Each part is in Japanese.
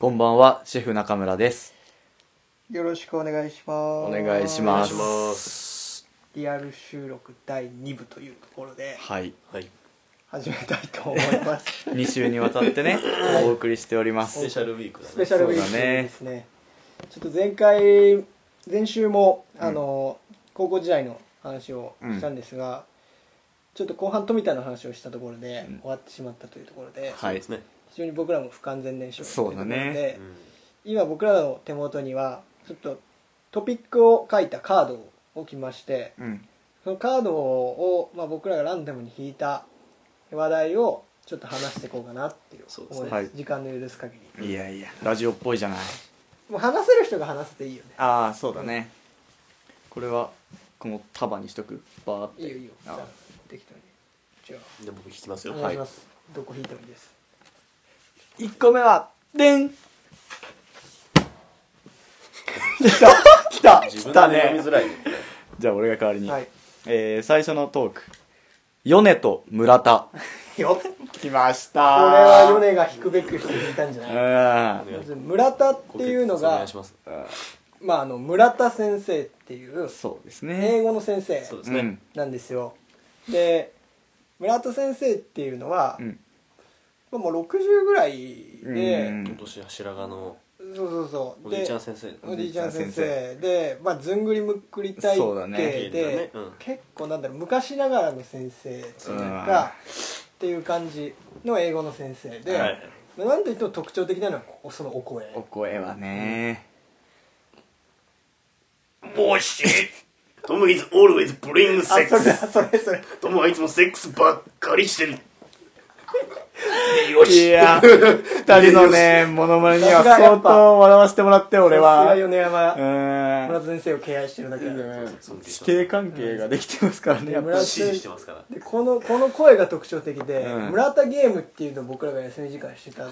こんばんは、シェフ中村です。よろしくお願いしますお願いしますお願いします。リアル収録第2部というところではい。はい。始めたいと思います 2週にわたってね、お送りしておりますスペ。シャルウィークだね。スペシャルウィークですねちょっと前回前週もあの、高校時代の話をしたんですが、ちょっと後半富田の話をしたところで、うん終わってしまったというところで、はいですね。非常に僕らも不完全燃焼そうだね。うん今僕らの手元にはちょっとトピックを書いたカードを置きましてうん。そのカードを、まあ、僕らがランダムに引いた話題をちょっと話していこうかなっていうそうですね。思います。はい。時間の許す限り。いやいや、ラジオっぽいじゃない。もう話せる人が話せていいよね。ああ、そうだね。これは、この束にしとく？バーって。いいよいいよ。じゃああ適当に。じゃあ。じゃあ僕引きますよ。お願いします、どこ引いてもいいです1個目は、でん 来た来た来たねで読みづらいね。じゃあ俺が代わりに。はいえー、最初のトーク。米と村田。よこ来ましたれは米が引くべくして引いたんじゃない？村田っていうのおが願いします。まああの村田先生っていうそうです英ね。語の先生そうですね。うん。なんですよで村田先生っていうのは、うんまあもう60ぐらいで、うん今年は白髪のそうそうそう。おじいちゃんで先生。おじいちゃん先生。で、まあ、ずんぐりむっくり体そうだ型ねで、ね。うん。結構なんだろう昔ながらの先生っていうか、っていう感じの英語の先生で、はい。まあなんといっても特徴的なのはこそのお声。お声はね。ボーシットム is always bring あそれだそれそれ。トムはいつもセックスばっかりしてる。いや、二人のね、モノマネには相当笑わせてもらって、俺は。さすが米山、うん。村田先生を敬愛してるだけで、師弟関係ができてますからね、やっ支持してますから。でこのこの声が特徴的で、うん村田ゲームっていうのを僕らが休み時間してた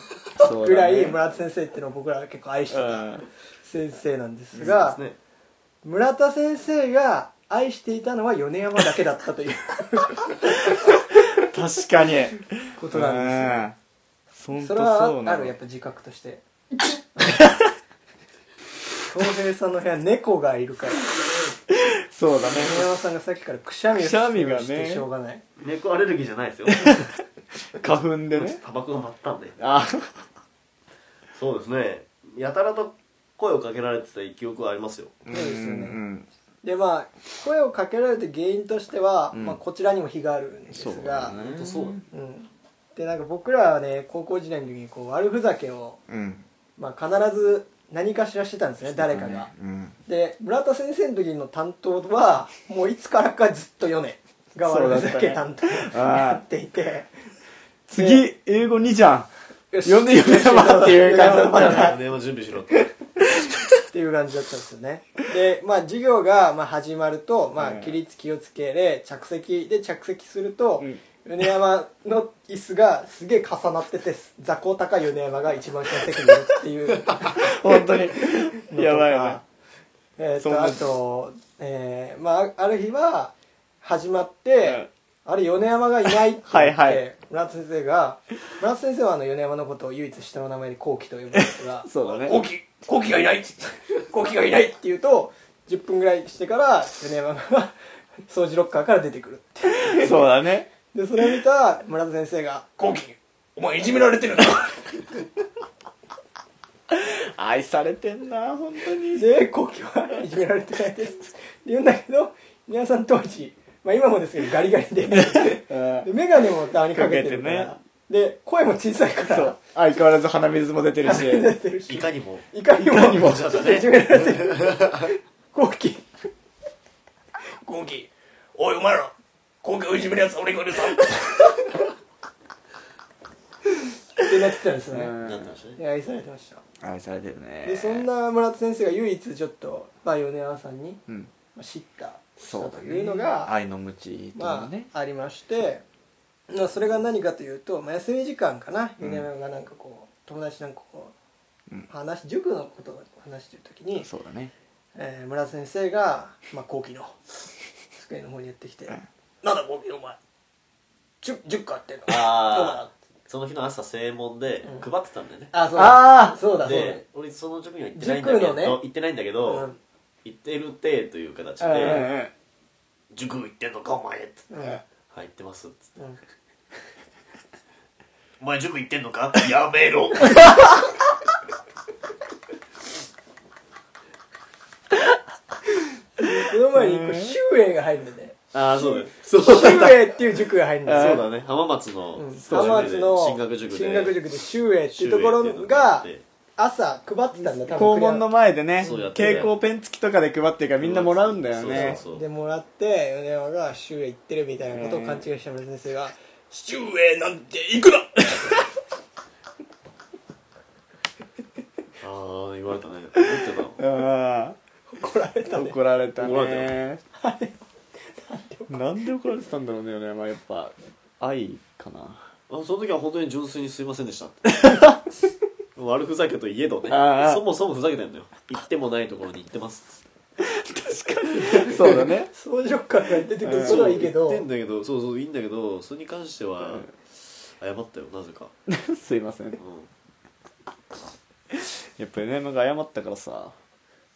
ぐらい、村田先生っていうのを僕らが結構愛してたうん先生なんですが。村田先生が愛していたのは米山だけだったという 確かに。ことなんですようん。それそはあるやっぱ自覚として東平さんの部屋猫がいるからそうだね。米山さんがさっきからくしゃみをくしゃみがねしてしょうがない猫アレルギーじゃないですよ。花粉でね。タバコが舞ったんで。あ、そうですね。やたらと声をかけられてた記憶はありますよ。そうですよねんでまあ声をかけられた原因としては、うんまあ、こちらにも非があるんですそうがだねう。うん、でなんか僕らはね高校時代の時にこう悪ふざけを、うん。まあ、必ず何かしらしてたんですね誰かが、うん。で村田先生の時の担当はもういつからかずっと米が悪ふざけ担当になっていて次、英語2じゃん。呼んで米山っていう感じだったよね。準備しろって。っていう感じだったんですよね。でまあ授業がまあ始まると、まあ、うん。起立気をつけで着席で着席すると、うん。米山の椅子がすげえ重なってて座高高い米山が一番下の席にいるっていう。本当に。やばいやばい。えー、そんなとあと、えーまあ、ある日は始まって、あれ米山がいないって言って はいはい村田先生が村田先生はあの米山のことを唯一下の名前で後期と呼ぶんですが そうだね。後期後期がいない後期がいないって言うと10分ぐらいしてから米山が 掃除ロッカーから出てくるってそうだね。でそれを見た村田先生が「後期お前いじめられてるな」愛されてんな、本当に。で後期はいじめられてないですって言うんだけど皆さん当時、まあ、今もですけどガリガリで。で眼鏡もたまにかけてるから、かで声も小さいから。そう。相変わらず鼻水も出てるし。出てるし。いかにも。いかにも。にも。じゃあねいじめられてるおいお前ら。をいじめるやつ俺がいるさ。ってになってたんですよね。うん。なってましたねいや愛されてました。愛されてるね。でそんな村田先生が唯一ちょっと、まあ、米山さんにうん。まあ知ったそうというのが愛の無知っていうのまねあ、ありまして、まあ、それが何かというと、まあ、休み時間かな。うん米山がなんかこう友達なんかこう、うん話塾のことを話してる時に、そうだね。えー村田先生が、まあ、後期の机の方にやってきてうん「なんだ後期お前 10, 10個あってんの？ああその日の朝正門でうん。配ってたんだよね、あそうあーそうだそうだ。で俺その塾には行ってないんだけど、塾のね。行ってないんだけど、うん行ってるてという形で「塾行ってんのかお前」っつってうん「はい行ってます」っつって。うん「お前塾行ってんのか？やめろ」その前にこうシュウエイが入るんだね。ああそうだよ。シュウエイっていう塾が入るんですよそうだね。浜松の浜松の進学塾で。進学塾でシュウエイっていうところが朝配ってたんだ多分校門の前でねそうやってね。蛍光ペン付きとかで配ってるからみんなもらうんだよね。そうそうでもらって米山がシュウエイ行ってるみたいなことを勘違いした村田先生が「シュウエイなんて行くな! ああ言われたね。思ってたあ」怒られた怒られた怒られねなんで怒られてたんだろうねまあやっぱ愛かな。あその時は本当に純粋にすいませんでした。っ て悪ふざけといえどね。ああ。そもそもふざけてんのよ。行ってもないところに行ってます。そうだね。掃除力から出てくることはいいけど。言ってんだけどそうそういいんだけどそれに関しては謝ったよなぜか、すいません。うん、やっぱりねなんか謝ったからさ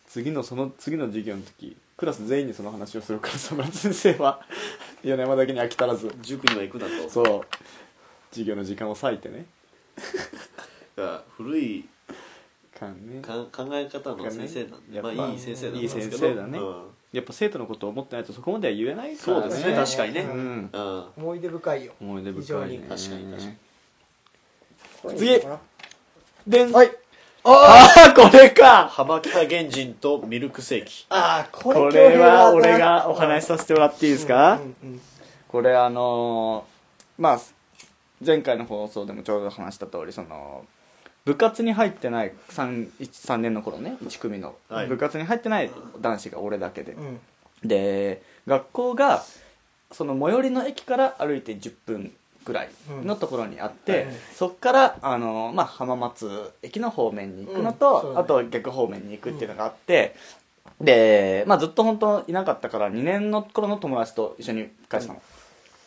次のその次の授業の時クラス全員にその話をするからさ村田先生は。米山だけに飽き足らず。塾には行くなと。そう。授業の時間を割いてね。だから古いかんね。か考え方の先生なんで、やっぱまあいい先生なんいいですけど。先生だね。うん。やっぱ生徒のことを思ってないとそこまでは言えないからね。そうですね確かにね。ううん。ん、思い出深いよ。思い出非常に。深いね確かに確かに。次。でんはい。ああこれか。幅北原人とミルクセーキ。ああこれこれは俺がお話しさせてもらっていいですか、うんうんうん。これあのーまあ前回の放送でもちょうど話した通りその部活に入ってない 3, 3年の頃ね1組の、はい。部活に入ってない男子が俺だけで、うん。で学校がその最寄りの駅から歩いて10分ぐらいのところにあって、うんそっからあの、まあ、浜松駅の方面に行くのと、うん。そうだね。あと逆方面に行くっていうのがあって、で、まあ、ずっと本当いなかったから2年の頃の友達と一緒に帰ってたの、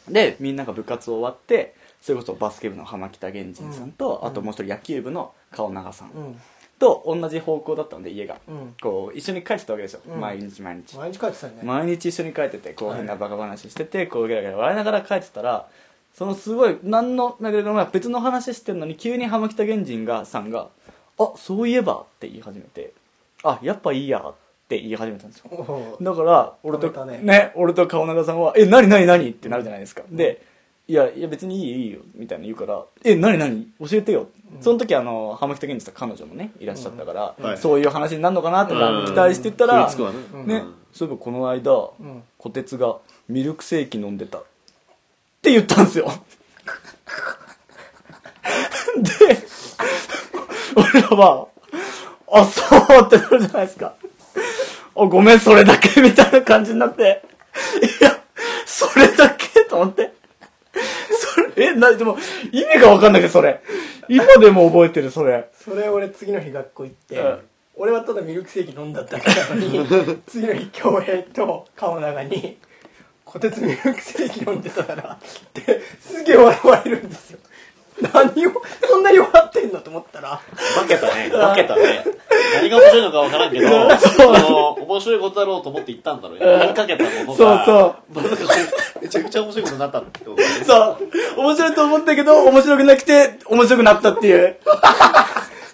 でみんなが部活終わってそれこそバスケ部の浜北源人さんと、うん。あともう一人野球部の顔長さんうん。と同じ方向だったんで家が、うん。こう一緒に帰ってたわけですよ、うん。毎日毎日。毎日帰ってたね。毎日一緒に帰っててこう変なバカ話しててこうゲラゲラ。笑いながら帰ってたらそのすごい何のだけどまあ別の話してんのに急に浜北源人がさんが「あそういえば」って言い始めて「あやっぱいいや」って言い始めたんですよ。だから俺とね俺と顔長さんは「え何何何?」ってなるじゃないですか、で「いやいや別にいいよいいよ」みたいな言うから「え何何？教えてよ」その時あの浜北源人さん彼女もねいらっしゃったから、はい。そういう話になるのかなとかうん。期待してたら、食いつくわね。うん。ね、そういえばこの間、うん。こてつがミルクセーキ飲んでた。って言ったんですよ。で俺らはあそうってなるじゃないですか。あごめんそれだけみたいな感じになって。いやそれだけ？と思って えなでも意味が分かんないけどそれ。今でも覚えてるそれ。それ俺次の日学校行って、うん。俺はただミルクセーキ飲んだだけなのに 次の日恭平と顔長に「こてつミルクセーキ飲んでたから」ってすげえ笑われるんですよ何をそんなに笑ってんのと思ったら。化けたね。化けたね。何が面白いのか分からんけどあの面白いことだろうと思って言ったんだろう。よ言いかけたものがそうそう。めちゃくちゃ面白いことになったってことだね。そう。面白いと思ったけど面白くなくて面白くなったっていう。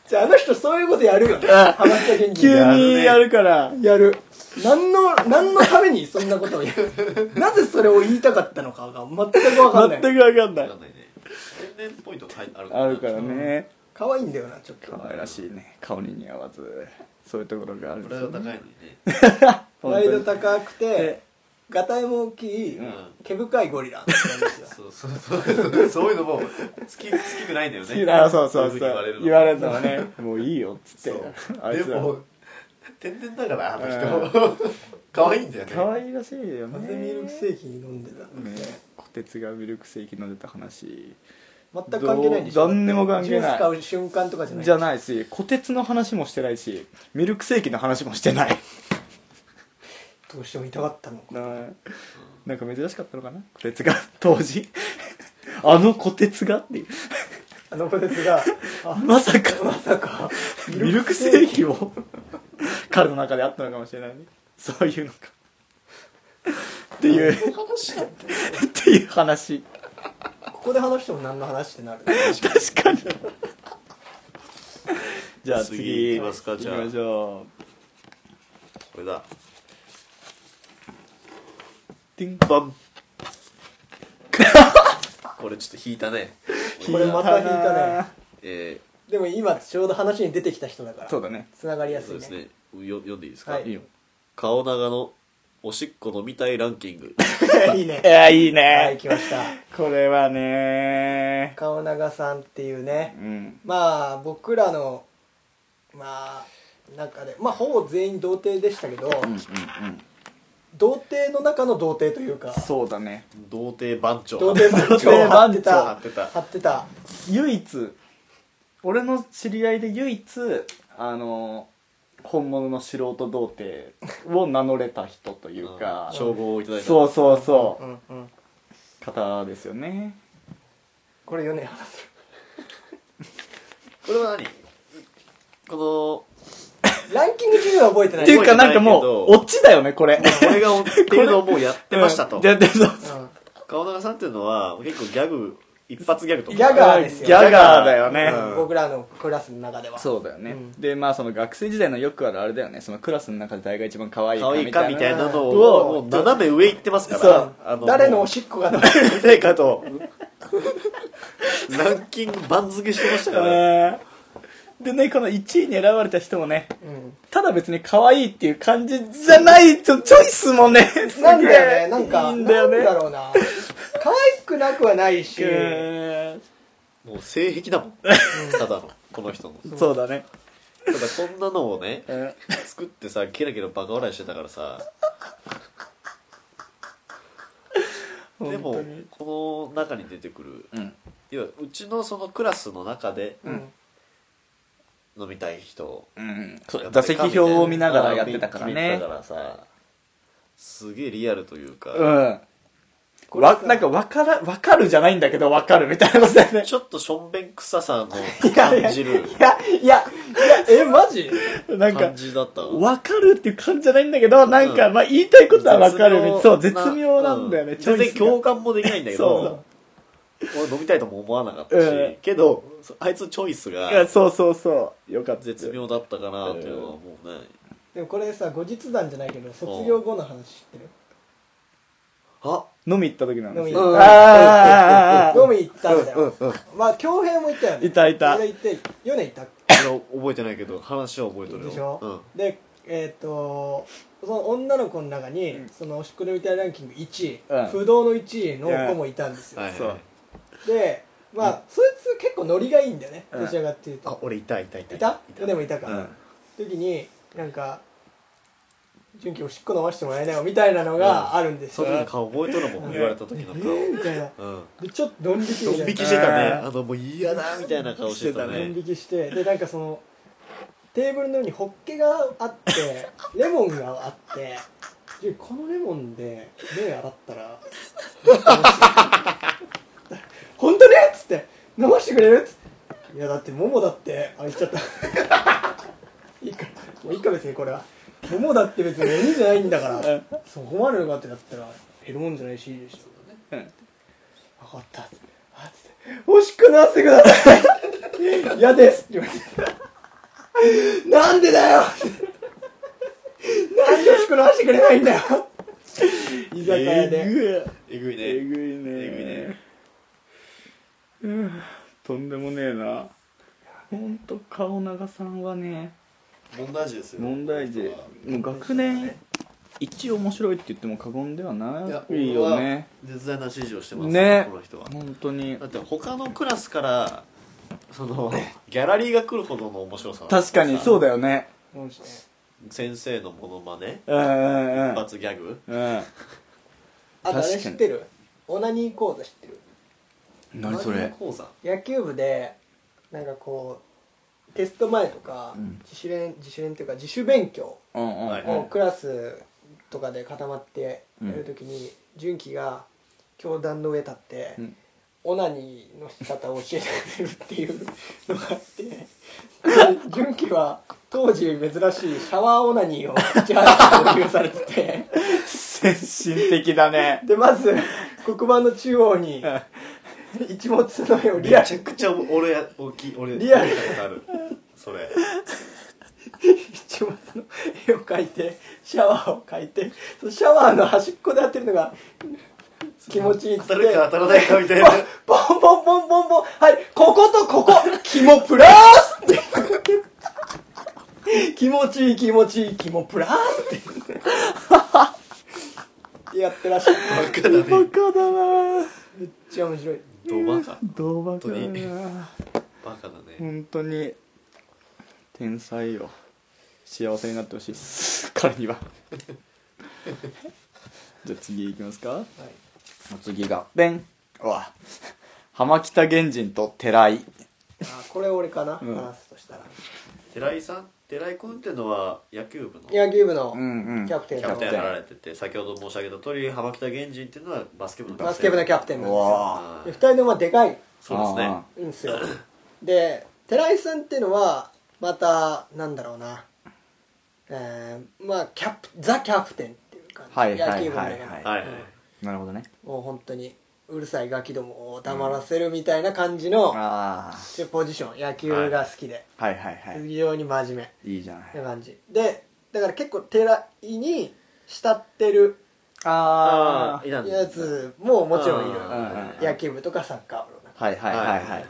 じゃああの人そういうことやるよね。浜北源氏急にやるからやる。何の何のためにそんなことを言う なぜそれを言いたかったのかが全く分かんない。全く分かんない天然っぽいとこ入あるあるからね。可愛いんだよなちょっと。可愛らしいね。顔に似合わず。そういうところがあるんプですよね。ライド高いのにね。プライド高くてガタイも大きい、ん。毛深いゴリラ。そうそうそうそう。そういうのも好き好きくないんだよね。あそうそういそう。言われるの。言われるのはねもういいよっつって。あいつらでも天然だからあの人。可愛いんだよね。可愛いらしいよね。ミルクセーキ飲んでたね。ね。小鉄がミルクセーキ飲んでた話全く関係ないんでしょ。何にも関係ない。ジュース買う瞬間とかじゃない。じゃないし小鉄の話もしてないしミルクセーキの話もしてない。どうしても痛かったのか。ななんか珍しかったのかな？小鉄が。当時。あの小鉄がっていう。あの子ですがあまさか。まさか。ミルクセーキを。彼の中であったのかもしれないね。そういうのか。っていう。っていう話ここで話しても何の話ってなる。確かに。じゃあ次。次行きますかじゃあ。行きましょこれだ。うティンバン。これちょっと引いたね。これまた引いたね。えでも今ちょうど話に出てきた人だから。そうだね。つながりやー、すいね。そうですね。よ読んでいいですか、はい。いいよ。顔長のおしっこ飲みたいランキング。いいね。いやいいね、はい来ました。これはね。顔長さんっていうね。うん。まあ僕らのまあ中でまあほぼ全員童貞でしたけど、うんうん童貞の中の童貞というか。そうだね。童貞番長。童貞番長。張ってた張ってた。張ってた。唯一俺の知り合いで唯一あの本物の素人童貞を名乗れた人というかうん。称号をいただいた。そうそうそう。うんうん方ですよね。これ4年話すこれは何？こランキング自体は覚えてない。っていうかなんかもう覚オチだよねこれ。のこれが追っていうのをもうやってましたと、うんででそううん。顔長さんっていうのは結構ギャグ一発ギャグとか。ギャガーですよ。ギャガーだよね、うん。僕らのクラスの中では。そうだよね、うん。でまあその学生時代のよくあるあれだよね。そのクラスの中で誰が一番可愛いか可愛いかみたいなのうわをもう斜め上行ってますから。そう。あの誰のおしっこが。飲めるみたいかと。ランキング番付してましたから。ねうん。でねこの1位に選ばれた人もねうん。ただ別に可愛いっていう感じじゃないちょチョイスもねなんだよね。なんかいいんだよね。なんだろうな。可愛くなくはないし。うん。もう性癖だもん。ただのこの人の。そうだね。ただこんなのをねうん。作ってさキラキラバカ笑いしてたからさ。でも本当に。この中に出てくるうん。要はうちのそのクラスの中でうん。飲みたい人うん。そう座席表を見ながらやってたから見てねたからさすげえリアルというか、うんわなんか分から分かるじゃないんだけど分かるみたいなことだよね。ちょっとしょんべん臭さの感じる。いやいやいやえマジ？なんか感じだった。わ分かるっていう感じじゃないんだけどなんか、うんまあ言いたいことは分かるそう絶妙なんだよね、うん。全然共感もできないんだけど俺飲みたいとも思わなかったし、うん。けどそあいつチョイスいやがそうそうそう。よかった。絶妙だったかなっていうのはもうね。でもこれさ後日談じゃないけど卒業後の話知ってる？あ飲み行った時の話飲みうん。あー。飲み行ったんだよ。まあ恭平も行ったよね。いたいた。俺行って4年行ったあの覚えてないけど話は覚えてるよ。でしょ、うん。でえっ、とその女の子の中に、そのおしっこでみたいランキング1位、うん。不動の1位の子もいたんですよ、でまあ、そいつ結構ノリがいいんだよね、うん。どちらかっていうと。あ俺いたいた。いた？いた。でもいたか、うん。時になんか純喜おしっこ飲ましてもらえないよみたいなのがあるんですよ、その時の顔覚えとるもん言われた時のえ顔。ーみたいなうん。でちょっとドン引きドン引きしてたね。うんあのもう嫌だみたいな顔してたドンね引きしてでなんかそのテーブルの上にホッケがあって レモンがあってでこのレモンで目洗ったら 本当ね？っつって飲ましてくれる？っつって。いやだって桃だって。あ言っちゃった。いいか。もういいか別にこれは桃だって別に鬼じゃないんだから。そこまでのかってなったら減るもんじゃないし。いいでしょうん。分かった。っつってあっつって。おしっこ飲ませてください。嫌ですって言われて。なんでだよ。なんでおしっこ飲ませてくれないんだよ。居酒屋で、えぐい。えぐいね。えぐいね。えぐいね。うん。とんでもねえな。ほんと顔長さんはね問題児ですよ。問題児。もう学年一面白いって言っても過言ではないよね。絶大な支持をしてますね。この人は。本当に。だって他のクラスからそのギャラリーが来るほどの面白さ確かにそうだよよね。先生のモノマネ。うんうん一発ギャグ。うん。あとあ知ってる？オナニー講座知ってる？何それ？講座？野球部でなんかこうテスト前とか、ん。自主練自主練っていうか自主勉強うんうん。はいをクラスとかで固まってやるときに、純喜が教壇の上立って、うん。オナニーの仕方を教えてくれるっていうのがあってで 純喜は当時珍しいシャワーオナニーを市原に要求されてて 先進的だね。でまず黒板の中央に 一物の絵をめリアルちゃくちゃ俺や大きい俺リアル。見たことある。それ。一物の絵を描いてシャワーを描いてそのシャワーの端っこでやってるのが気持ちいいっつって。当たるか当たらないかみたいな。ボンボンボンボンボン。はいこことここ肝プラスって。気持ちいい気持ちいい肝プラスって。やってらっしゃる。バカだね。バカだな。めっちゃ面白いドバカ。どうバカだ本当になバカだね。本当に天才よ。幸せになってほしいっす。彼には。じゃあ次いきますか、はい。次がベン。うわ。浜北源人と寺井。あこれ俺かな、うん。話すとしたら。寺井さん？寺井君っていうのは野球部の野球部のんうん。キャプテンャプテンやられてて先ほど申し上げた通り浜北源人っていうのはバスケ部のバスケ部のキャプテンなんですよ。うわあーで二人ともまあでかい。そうですね。あんですよ。で寺井さんっていうのはまたなんだろうな。えー、まあキャプザ・キャプテンっていう感じ、はいはい野球部の中ではいはいはいはい。なるほどね。もう本当にうるさいガキどもを黙らせるみたいな感じの、あポジション野球が好きで、あはい。はい。はい。非常に真面目。いいじゃない。な感じ。でだから結構寺井に慕ってるああーいたんだ。やつももちろんいる。あー野球部とかサッカー部の中。はい。はい。はい。はい。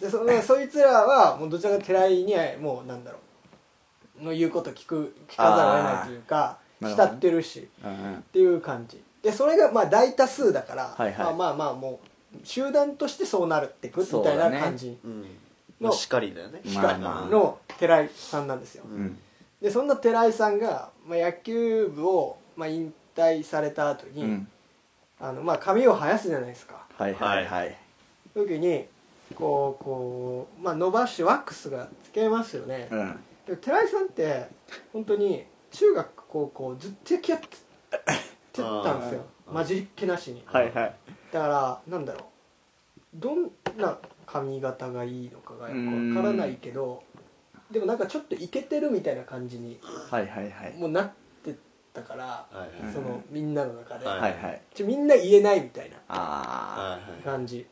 でそのそいつらはもうどちらかと寺井にはもうなんだろう。の言うこと聞く聞かざるを得ないというかあー。なるほどね。慕ってるし。うんうん。っていう感じでそれがまあ大多数だから、はいはい。まあまあまあもう集団としてそうなるってくみたいな感じうん。のまあしかりだよね。まあまあ。の寺井さんなんですよ、うん。でそんな寺井さんが、まあ、野球部を、まあ、引退された後に、うん。あのまあ、髪を生やすじゃないですか。はいはいはい。時にこうこう、まあ、伸ばしてワックスがつけますよね、うん。で寺井さんって本当に中学高校ずっと野球やってってたんですよ。混じりっ気なしに。はいはい。だからなんだろう。どんな髪型がいいのかがよくわからないけどでもなんかちょっとイケてるみたいな感じにはいはいはい。もうなってたからはいはい。そのみんなの中で、はいはい。はいちょみんな言えないみたいなあはいはい。感じ。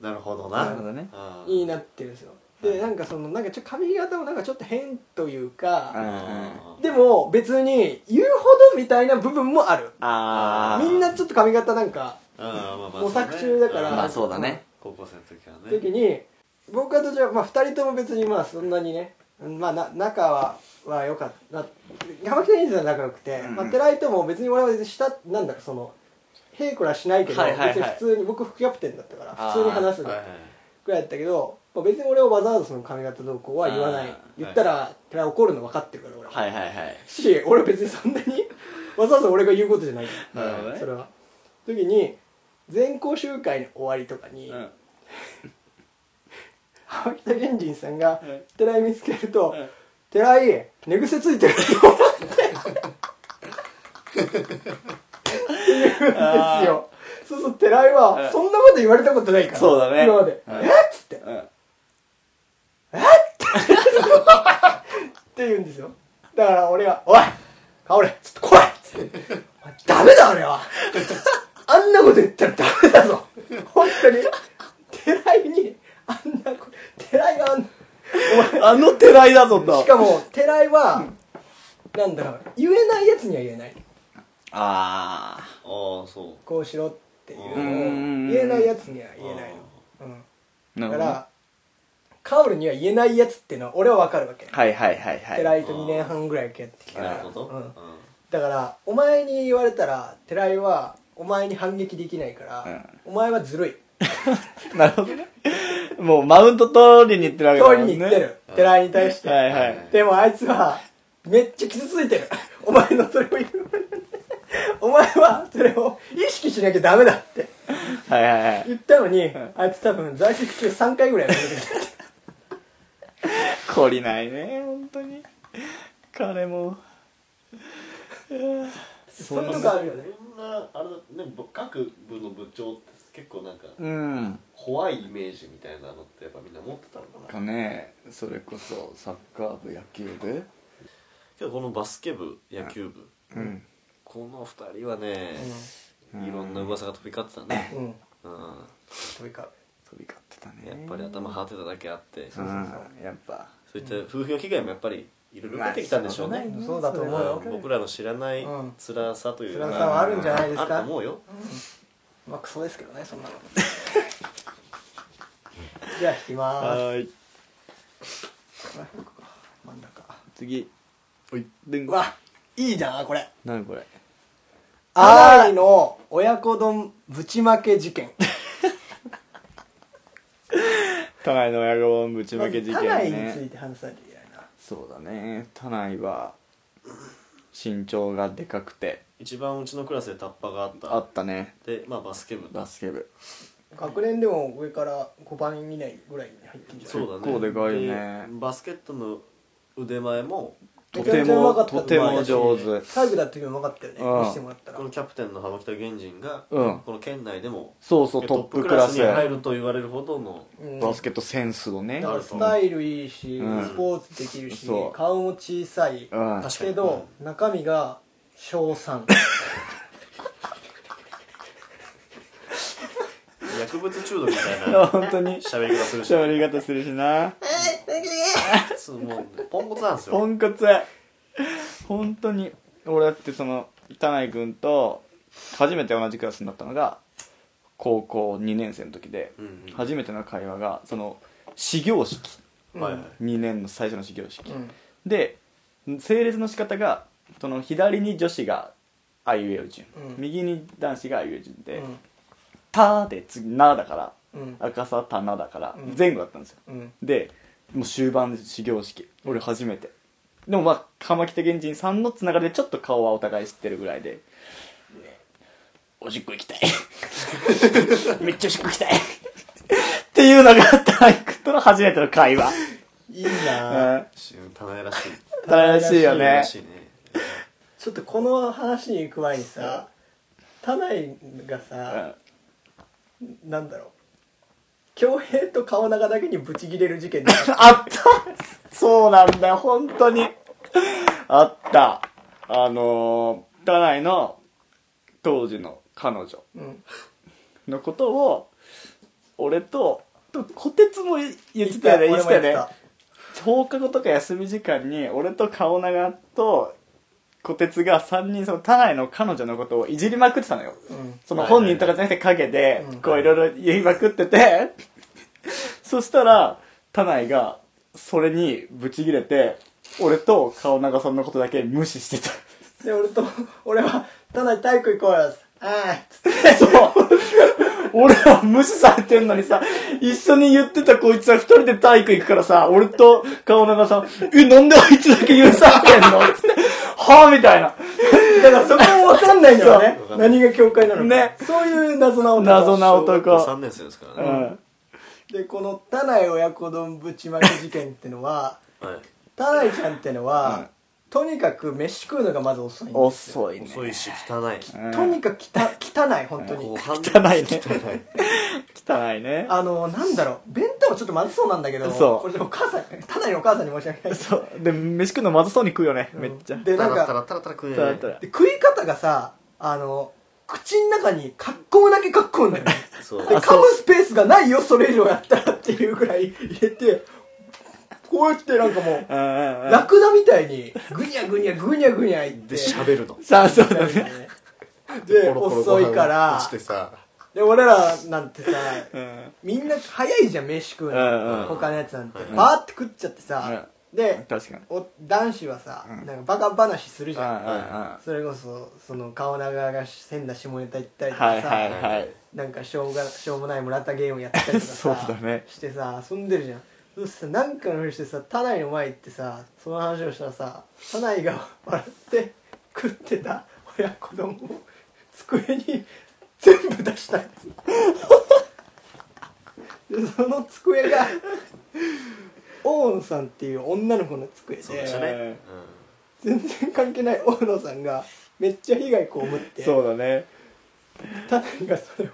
なるほどな。あなるほどね。あーになってるんですよでなんかそのなんかちょっと髪型もなんかちょっと変というかでも別に言うほどみたいな部分もある。ああみんなちょっと髪型なんか模索中だから。そうねまあそうだね。高校生の時はね。時に僕はとじゃまあ2人とも別にまあそんなにねまあな仲はは良かった。山北兄さん仲良くて、うん。まあ、寺井とも別に俺は別にしたなんだかそのへいこらしないけど、はいはいはい。別に普通に僕副キャプテンだったから普通に話すぐらいだったけど、まあ、別に俺はわざわざその髪型どうこうは言わない。言ったら寺井怒るの分かってるから俺は、はいはいはい。し俺別にそんなにわざわざ俺が言うことじゃない。なるほどね。それは。時に全校集会の終わりとかに、うん。浜北源人さんがうん。寺井見つけるとうん「寺井寝癖ついてる」って。言うんですよ。そうそう寺井うん。はそんなこと言われたことないから。そうだね。今まで「うん。えっ?」つって「っうんて言うんですよ。だから俺が「おいかおれちょっと来い!」っつって「お前ダメだ俺は。あんなこと言ったらダメだぞ。本当に。寺井にあんなこと寺井があんお前あの寺井だぞと。しかも寺井はなんだろう言えないやつには言えない。あああそう。こうしろっていう。のをうん言えないやつには言えないの、うん、だからカオルには言えないやつっていうのは俺は分かるわけ、はいはいはいはい。寺井と2年半ぐらいやってきたから。なるほど、うん。だからお前に言われたら寺井はお前に反撃できないから、お前はずるい。なるほどね。もうマウント取りに行ってるわけだ通もんね。りに行ってる、寺井に対して、はいはい。でもあいつはめっちゃ傷ついてる。お前のそれを言うお前はそれを意識しなきゃダメだって。はいはいはい。言ったのに、あいつ多分在籍中3回ぐらいやめてき 懲りないね、本当に。彼も。たそういうとこあるよね。そんなあれだね各部の部長って結構なんかうん。怖いイメージみたいなのってやっぱみんな持ってたのかな。かね、それこそサッカー部、野球部。けどこのバスケ部野球部、うん。この二人はね、いろんな噂が飛び交ってたね、うん。うん。飛び交う。飛び交たね。やっぱり頭張ってただけあって、うそうんやっぱ。いった夫婦の被害もやっぱりいろいろ出てきたんでしょうね、まあそうだと思うよ。うん。僕らの知らないうん。辛さという辛さはあるんじゃないですか？あると思うよ。まあクソですけどねそんなの。じゃあ引きまーす。はーい。真ん中次。おい。でんうわいいじゃんこれ。何これ？あーの親子丼ぶちまけ事件 都内の親子ぶちまけ事件まず家内についね。て話されていないなそうだね。都内は、身長がでかくて、一番うちのクラスでタッパがあったあったね。でまあバスケ部バスケ部。学年でも上から5番以内ぐらいに入ってんじゃない？そうだね結構でかいねでバスケットの腕前もとても、とても上手。体育だった時もうまかったよね。うん。見せてもらったら。このキャプテンの浜北源人が、うん。この県内でもそうそう、トップクラスに。入ると言われるほどのうん。バスケットセンスをね。だ。からスタイルいいし、うん。スポーツできるし顔も小さい、けど、中身が小3薬物中毒みたいな。本当に。喋り方するし喋り方するしな。そうもうポンコツなんですよ。ポンコツ。本当に。俺だってその、田内君と、初めて同じクラスになったのが、高校2年生の時で、うんうん。初めての会話が、その、始業式。はいはい。2年の最初の始業式。うん。で整列の仕方がその左に女子があいうえお順、うん。右に男子があいうえお順でうん「た」で次「な」だからうん。赤さ「たな」だからうん。前後だったんですよ、うん。でもう終盤で始業式。俺初めて。でもまあ鎌北源人さんのつながりでちょっと顔はお互い知ってるぐらいで「おしっこ行きたい。めっちゃおしっこ行きたい」っていうのが体育との初めての会話。いいな。うん。棚屋らしい楽しいよねらしいね。ちょっとこの話に行く前にさ田内がさ、なんだろう恭平と顔長だけにブチギレる事件。だ あった。そうなんだよ、本当に。あった。あのー、田内の当時の彼女。うん。のことを、俺と、と小鉄も言ってたよね、言ってた。よね。放課後とか休み時間に、俺と顔長と小鉄が3人、その田内の彼女のことをいじりまくってたのよ。うん。その本人とかじゃなくて影でうん、こういろいろ言いまくってて、そしたら、田内が、それにブチギレて、俺と顔長さんのことだけ無視してた。で俺と俺は「田内体育行こうよ」ああつってそう。俺は無視されてんのにさ、一緒に言ってたこいつは一人で体育行くからさ、俺と顔長さん、え、なんであいつだけ許されてんの？つって、はぁみたいな。だからそこも分かんないんだよね何が境界なのかねそういう謎な男謎な男。3年生ですからね、うん。でこの田内親子丼ぶちまけ事件ってのははい。田内ちゃんってのは、うんとにかく飯食うのがまず遅いんですよ。遅いね。遅いし汚いうん。とにかくきた汚い本当に。汚いね。汚い。汚いね。あのなんだろう。弁当もちょっとまずそうなんだけどそう。これでもお母さん田内のお母さんに申し訳ない。そう。で、飯食うのまずそうに食うよね、めっちゃ。でなんかタラタラタラタラ食えだったらで食い方がさあの口の中にかっこむだけかっこむんだよね。そう。で噛むスペースがないよそれ以上やったらっていうぐらい入れてこうやってなんかもう。ラクダみたいにぐにゃぐにゃぐにゃぐにゃいって。で喋るの。さあ、そうだね。で遅いから落ちてさ。で俺らなんてさうん。みんな早いじゃん飯食うの、他のやつなんて、うんバーって食っちゃってさ、で確かに。お男子はさ、うん。なんかバカ話するじゃん、あそれこそその顔長が変な下ネタ言ったりとかさ、はいはいはい。なんかしょうがしょうもない村田ゲームやったりとかさ そうだね。してさ遊んでるじゃん。そしてさなんかのふりしてさ田内の前行ってさその話をしたらさ田内が笑って食ってた親子丼を机に全部出した。いでその机が大野さんっていう女の子の机でそうでしたね、全然関係ない大野さんがめっちゃ被害被ってそうだね。タナがそれを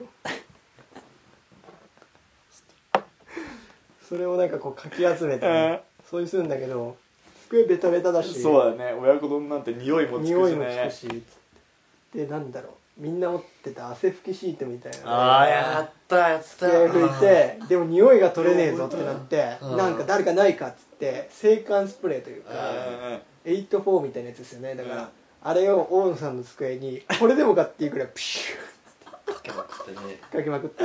それをなんかこうかき集めて、ねそういうするんだけど机ベタベタだしそうだね。親子丼なんて匂いもつくしね。匂いもつくしでなんだろうみんな持ってた汗拭きシートみたいなのああやったやった。机拭いてでも匂いが取れねえぞってなってうん。なんか誰かないかっつって制汗スプレーというかうん。84みたいなやつですよね。だから、うん。あれを大野さんの机にこれでもかっていうくらいプシュかけまくってね。ーかけまくった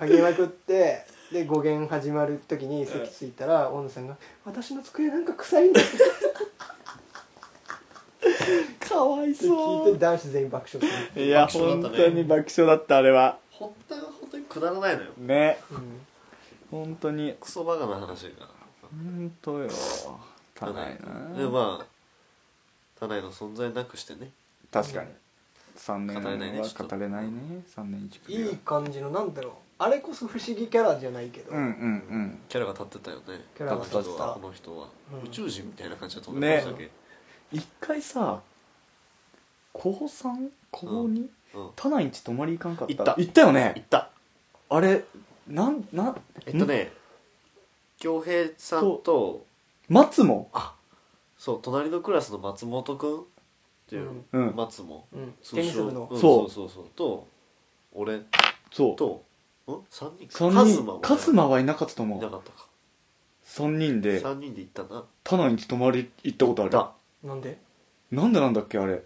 かけまくってで語源始まる時に席着いたら大野さんが「私の机なんか臭いんだ」って かわい聞いて男子全員爆笑するいや爆笑だ本ったね。当に爆笑だったあれは。本当は本当にくだらないのよね。うん。本当に。クソバカな話が。本当よ。たないな。でまあの存在なくしてね。確かに。3年語れないねはちょっと。語れないね。3年一組は。いい感じのなんだろう。あれこそ不思議キャラじゃないけど、うんうんキャラが立ってたよね。キャラが立ってた。この人は。うん。宇宙人みたいな感じだと思いねましたっけ、うん一回さ高 3? 高 2? うん。田内んち泊まり行かんかった。行った。行ったよ行ねった。あれなんなえっとね恭平さんと松も？あそう隣のクラスの松本くん？っていう、うん。松も。うん、通テニス部の。称うんそう。そうそうそう。と俺そう。とん？3人三カズマは人カズマはいなかったと思いうなかったか。3人で。3人で行ったな。田内んち泊まり行ったことあだるなんで？なんでなんだっけあれ？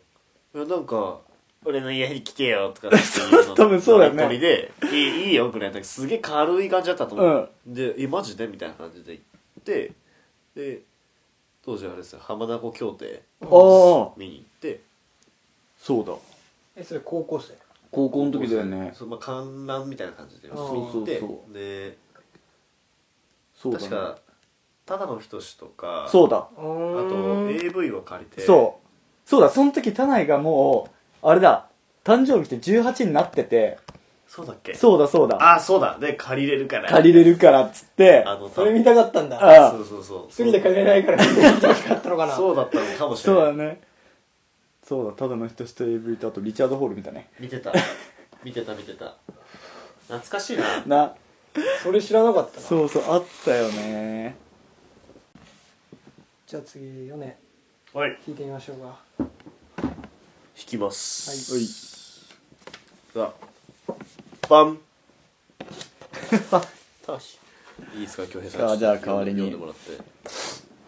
いやなんか俺の家に来てよとかっていうの多分そうだよね。でいいいいよぐらいだけどすげえ軽い感じだったと思う、でえマジで？みたいな感じで行ってで当時あれですよ浜名湖協定ああ見に行って。そうだ。えそれ高校生？高校の時だよね。そうまあ観覧みたいな感じで見に行ってそうそう。でそうだね。確か忠野仁とかそうだ。ああと AV を借りて。そう。そうだ。その時田内がもうあれだ。誕生日って18になってて。そうだっけ？そうだそうだ。あそうだ。で借りれるから。借りれるからっつってあのそれ見たかったんだ。ああ。そうそうそう。一人で借りれないから見てほしかったのかなそうだったのかもしれない。そうだね。そうだ。ただの人と AV とあとリチャード・ホール見たね。見てた。見てた見てた。懐かしいな。な。それ知らなかったな。そうそうあったよねじゃあ次ヨネはい。聞いてみましょうか。弾きます。おい。さあバン。いいですか京平さん。あじゃあ代わりに。読んでもらって。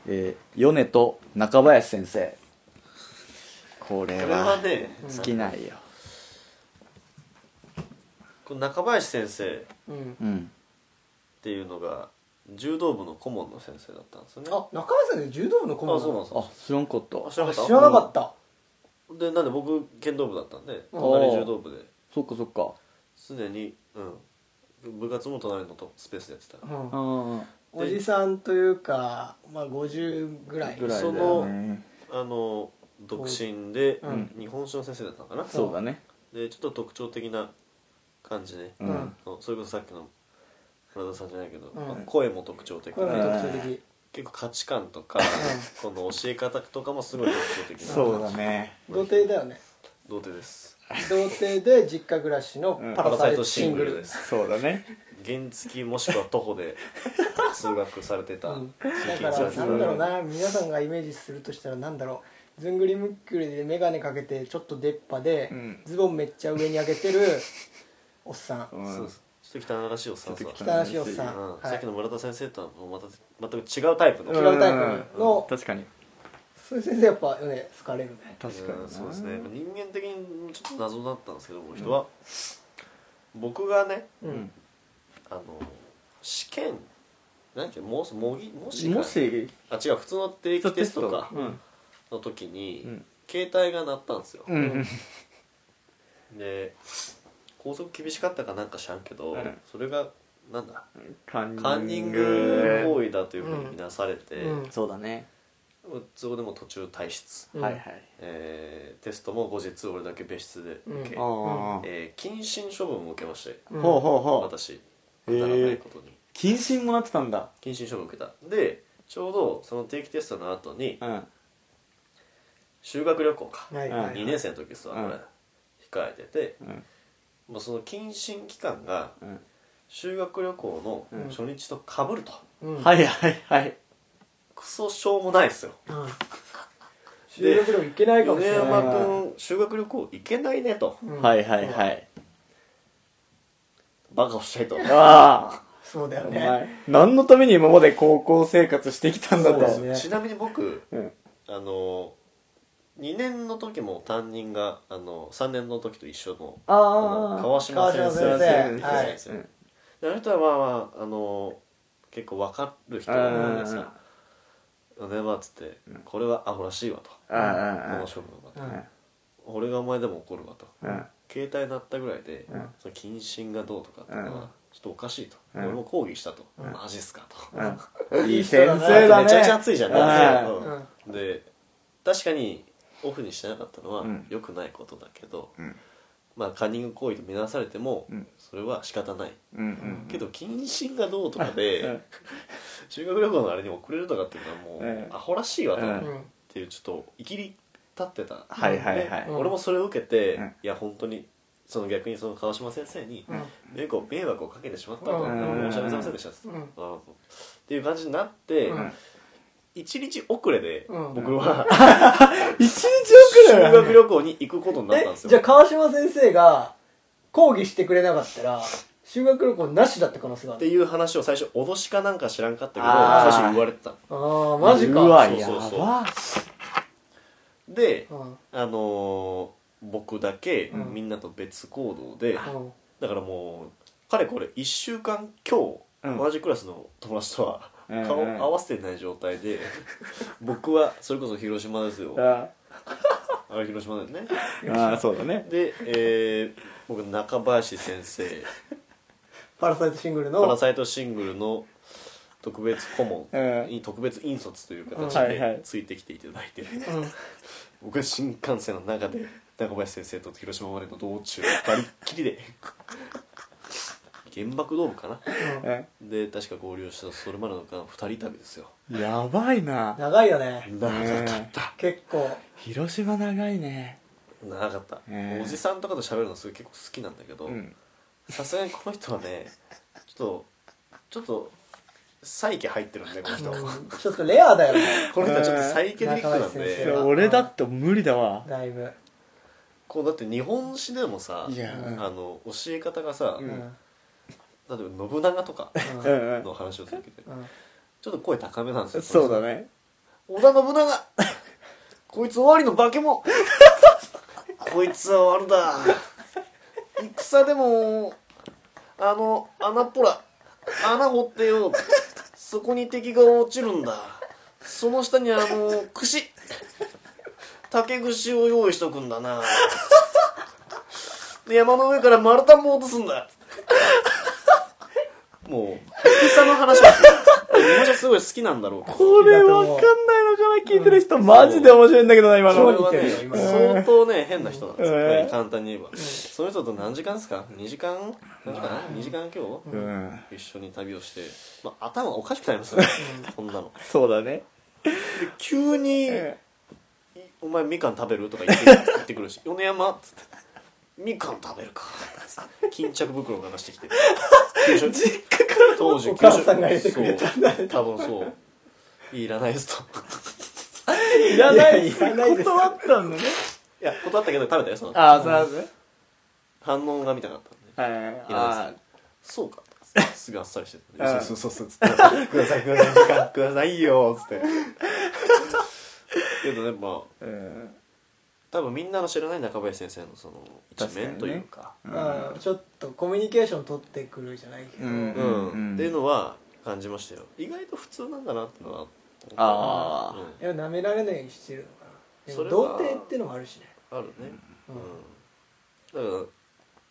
えー、米と中林先生。これこれは尽きないよ。この中林先生っうん。うん。ていうのが柔道部の顧問の先生だったんですよね。あ中林さんで柔道部の顧問あそうなんです。あ知らんかった。あ知らなかった。知らなかった。でなんで僕剣道部だったんでうん。隣柔道部で。そっかそっか。常にうん。部活も隣のとスペースでやってた。うん。あおじさんというかまあ50ぐらい。ぐらいだそよのねあの独身でうん。日本史の先生だったのかな。そうだね。でちょっと特徴的な感じね。うん、うんそうそれこそさっきの村田さんじゃないけど、うん。まあ声も特徴的これもで特徴的。結構価値観とかこの教え方とかもすごい特徴的な。そうだね。童貞だよね。童貞です。童貞で実家暮らしのパラサイトシングル。で、す。そうだね。原付もしくは徒歩で通学されてた、うん。通だから勤されてた。なんだろうな。皆さんがイメージするとしたらなんだろう。ずんぐりむっくりで眼鏡かけてちょっと出っ歯で、うん。ズボンめっちゃ上に上げてるおっさん、うん。そうですちょっと汚らしいおっさんさ、ちょっと汚らしいおっさん、うん。はい。さっきの村田先生とはもうまた全く違うタイプの、違うタイプの。確かに。そういう先生やっぱね好かれるね。確かに。そうですね。人間的にちょっと謎だったんですけどこの人は、僕がねうん。あの試験なんてももぎもしか。もしあ違う普通の定期テストか。うん。の時に、うん。携帯が鳴ったんですよ、うん。で校則厳しかったかなんか知らんけど、うん。それがなんだカンカンニング行為だというふうに見なされて、うん。そうだね。そこでも途中退出、うん。はいはい。えーテストも後日俺だけ別室で受け、ああえー謹慎処分も受けまして、うん。ほうほうほう。私くだらないことに。謹慎もなってたんだ。謹慎処分受けた。でちょうどその定期テストの後にうん。修学旅行か、はいはい2年生の時ですわこれ、うん。控えててうんもうその謹慎期間がうん。修学旅行のうん。初日とかぶると、うん。はいはいはい。クソしょうもないですよ。うん。修学旅行行けないかもし米れない山君修学旅行行けないねと。うん。はいはいはい。バカおっしゃいと。ああ。そうだよね。何のために今まで高校生活してきたんだと。そうです。ねちなみに僕うん。あの2年の時も担任があの3年の時と一緒のあの川島先生先生。はいあの人はまあまああの結構分かる人なんでさ「ねまあ」っつって「これはアホらしいわ」と「この処分は」と。うん「俺がお前でも怒るわ」と。うん。携帯鳴ったぐらいでうん。その謹慎がどうとかっていうのうん。はちょっとおかしいと。うん。俺も抗議したと「マジっすか」と。うん。いい先生だね。めちゃめちゃ暑いじゃん。うん。で確かにオフにしてなかったのはうん。良くないことだけど、うん。まあカンニング行為と見なされてもうん。それは仕方ない、うんうん。けど謹慎がどうとかで、うん。修学旅行のあれに遅れるとかっていうのはもう、うん。アホらしいわと、うん。っうんていうちょっといきり立ってた、はいはいはい。で俺もそれを受けて、うん。いや本当にその逆にその川島先生にうん。迷惑を迷惑をかけてしまったと、うん。申し訳ございませんでしたっつって、うん。あーっていう感じになって、うん一日遅れでうん。僕は、一日修遅れ学旅行に行くことになったんですよ。えじゃあ川島先生が講義してくれなかったら修学旅行なしだった可能性がある。っていう話を最初脅しかなんか知らんかったけどあー。最初言われてたああマジか。うわやそうそうそう。ば。でうん。あのー僕だけうん。みんなと別行動で、うん。だからもうかれこれ1週間今日、うん。同じクラスの友達とはうん顔合わせてない状態で、僕はそれこそ広島ですよ。ああ。れ広島だよね。ああそうだね。で、えー僕中林先生。パラサイトシングルパラのサイトシングルの特別顧問うん。に特別引率という形でついてきていただいて、うん。僕は新幹線の中で中林先生と広島までの道中バリッキリで原爆ドームかなで確か合流したそれまでの間2人旅ですよ。うんやばいな。長いよね。長かった。結構。広島長いね。長かった、ねおじさんとかと喋るのすごい結構好きなんだけどうん。さすがにこの人はねちょっとちょっと再起入ってるんでこの人、うんちょっとレアだよね。この人はちょっとサイケデリックなん中林先で俺だって無理だわだいぶこうだって日本史でもさいやあの教え方がさ、うん例えば信長とかの話をするけどうん。ちょっと声高めなんですよそうだね。織田信長こいつ終わりの化け物。こいつは終わるだ。戦でもあの穴っぽら穴掘ってよ。そこに敵が落ちるんだ。その下にあの串。竹串を用意しとくんだな。で山の上から丸太も落とすんだもう戦の話なんですごい好きなんだろうこれわかんないのかな聞いてる人マジで面白いんだけどな今の。それはね相当ね変な人なんですよ、うん。簡単に言えば、その人と何時間ですか？2時間何時間2時間今日、うん。一緒に旅をして、まあ、頭おかしくなりますよ。ねこんなの。そうだね。で急にえ「お前みかん食べる?」とか言って言ってくるし「米山」っつって「みかん食べるか」巾着袋を流してきて。給食。当時お母さんが入れてくれたんだ多分そう。いらないですといらない。いらないです断ったんだね。いや断ったけど食べたよその。ああそうなんですね。反応が見たかったんではい。いらないあですそうか。すぐあっさりしててうんそうそうそうそう。つって。くださいください時間。くださいよ。つって。けどねまあうん多分みんなの知らない中林先生のその一面というか。うん。ちょっとコミュニケーション取ってくるじゃないけど。うん。うん。っていうのは感じましたよ。意外と普通なんだなってのはあうん。いや舐められないようにしてるのかなでもそれは童貞ってのもあるしね。あるね。うん、だか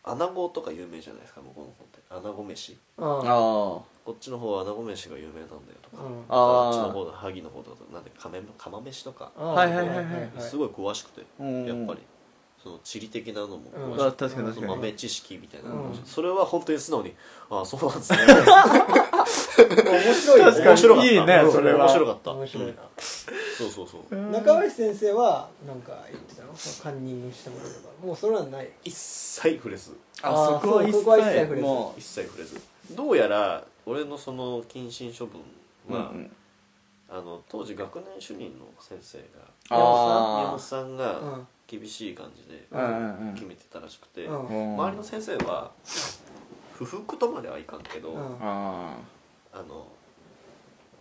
ら穴子とか有名じゃないですか向こうの方って。穴子飯。うんああこっちの方は穴子飯が有名なんだよとか、うん。あっちの方の萩の方とかなんで釜釜飯とか、はいはいはいはい。すごい詳しくて、うんやっぱり。その地理的なのも詳うん。しくて、あ確かに確かに。その豆知識みたいなのも、うん。それは本当に素直にああそうなんですね。面白いよね。確かに面白かった。いいねそれは。面白かった。面白いな、そうそうそう。中林先生はなんか言ってたの？そのカンニングしたこととか。もうそれはない。一切触れず。ああーそこは一そうここは一切触れず。一切触れず。どうやら俺のその謹慎処分うは、うん。あの当時学年主任の先生があ宮本さんがうん。厳しい感じでうんうんうん。決めてたらしくて、うんうん。周りの先生は不服とまではいかんけど、うん。ああの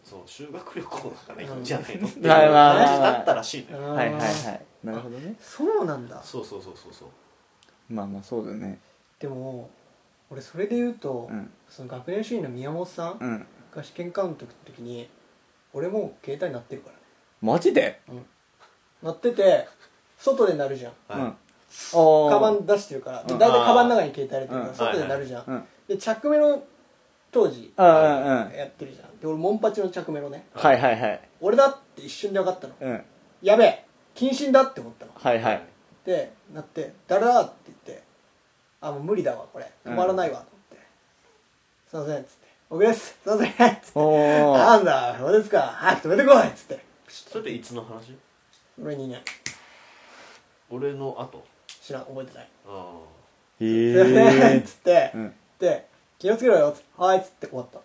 その修学旅行だからいいんじゃないの？っていうまあまあまあ感じだったらしいのよ、あはいはいはい。なるほどね。そうなんだ。そうそうそうそうそう。まあまあそうだね。でも俺それで言うと、うんその学年主任の宮本さんうん。が試験監督の時に俺もう携帯鳴ってるからね。マジで？鳴ってて外で鳴るじゃん。はい。うん。おー。カバン出してるから、でうん。大体カバンの中に携帯入れてるから、うん。外で鳴るじゃん、うん。で着メロ当時うんうんうん。やってるじゃん。で俺モンパチの着メロね。はいはいはい。俺だって一瞬で分かったの。うん。やべえ謹慎だって思ったの。はいはい。でなって「誰だ?」って言って「あもう無理だわこれ。止まらないわ」と思って「すいません」っつって「僕です。すいません」っつって「おー。なんだそうですか。早く止めてこい」っつって。それでいつの話？俺にね俺の後？知らん。覚えてない。あ「へすいません」っえつって。うん。で「気をつけろよ」っつって「はい」っつって終わった。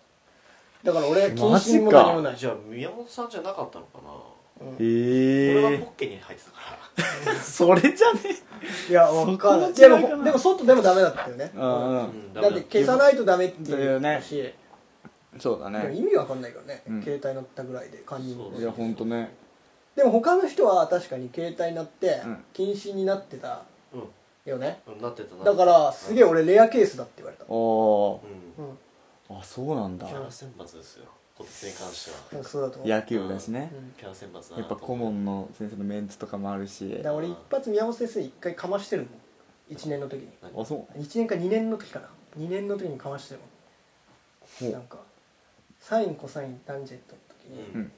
だから俺謹慎も何もない。あじゃあ宮本さんじゃなかったのかな、へえ俺はポッケに入ってたから。それじゃね？いやわかんない。でもでも外でもダメだったよね。うんだ。って消さないとダメって言っだよねそうだね。意味わかんないからね、うん。携帯乗ったぐらいでカンニングそういやほんとね。でも他の人は確かに携帯になってうん。禁止になってたうよね、ん。なってたなだからすげえ俺レアケースだって言われた、おー。うん。うん。あそうなんだ。キャラ選抜ですよこてつに関しては。うんそうだと思う。野球部だしね。うん。キャラ選抜だなやっぱ顧問の先生のメンツとかもあるし。だから俺一発宮本先生一回かましてるもん。1年の時に。あそう。1年か2年の時かな。2年の時にかましてるもん。なんかサインコサインタンジェントの時に、うん。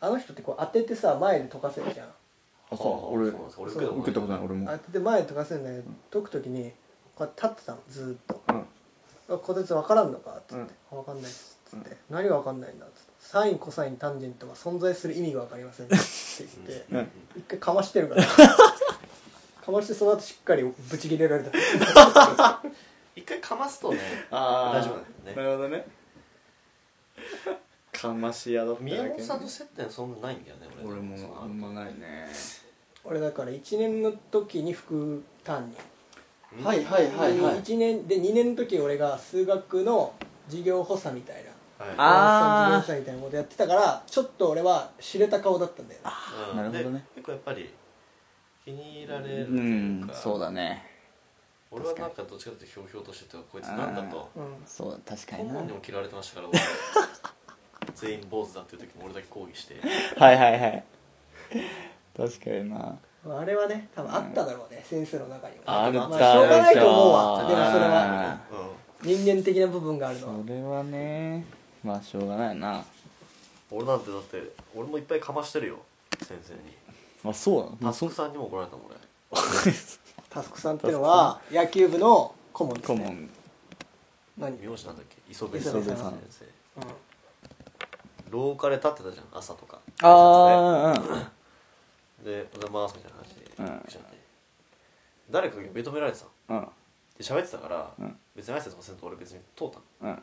あの人ってこう当ててさ前で解かせるじゃん。あそう。俺そう俺受けた受けたことない。俺も。当てて前で解かせるんだけど解く時にこうやって立ってたのずーっと。うん。あこてつ分からんのか?」っつって。うん「分かんないっす」っつって「何が分かんないんだ」っつって「サインコサインタンジェントが存在する意味が分かりません」って言ってうん。一回かましてるから。かましてその後しっかりブチ切れられた。一回かますとねあ大丈夫なんだよね。なるほどね。かまし屋だった宮本さんと接点そんなないんだよね俺俺もあんまないね。俺だから1年の時に副担任。はいはいはいはい。1年で2年の時俺が数学の授業補佐みたいなはい。あー。授業補佐みたいなことやってたからちょっと俺は知れた顔だったんだよね。うん。なるほどね。で結構やっぱり気に入られるうというんかそうだね。俺はなんかどっちかというとひょうひょうとしててこいつなんだと。うん。そう確かにな。顧問にも嫌われてましたから 俺。全員坊主だっていう時も俺だけ抗議して。はいはいはい。確かにな。あれはね多分あっただろうね、先生の中には。あるまあしょうがないと思うわ。あでもそれは。うん。人間的な部分があるのは。それはねまあしょうがないな。俺なんてだって俺もいっぱいかましてるよ。先生に。あそうなの？タスクさんにも怒られたもん俺。タスクさんっていうのは野球部の顧問ですね。顧問。何、名字なんだっけ？磯部磯先部さん。生うん。廊下で立ってたじゃん朝とか。ああで「おはようございます」みたいな感じでうん。誰かが呼び止められてたの。うんうん。で喋ってたから、うん。別に挨拶もせんと俺別に通ったの。うん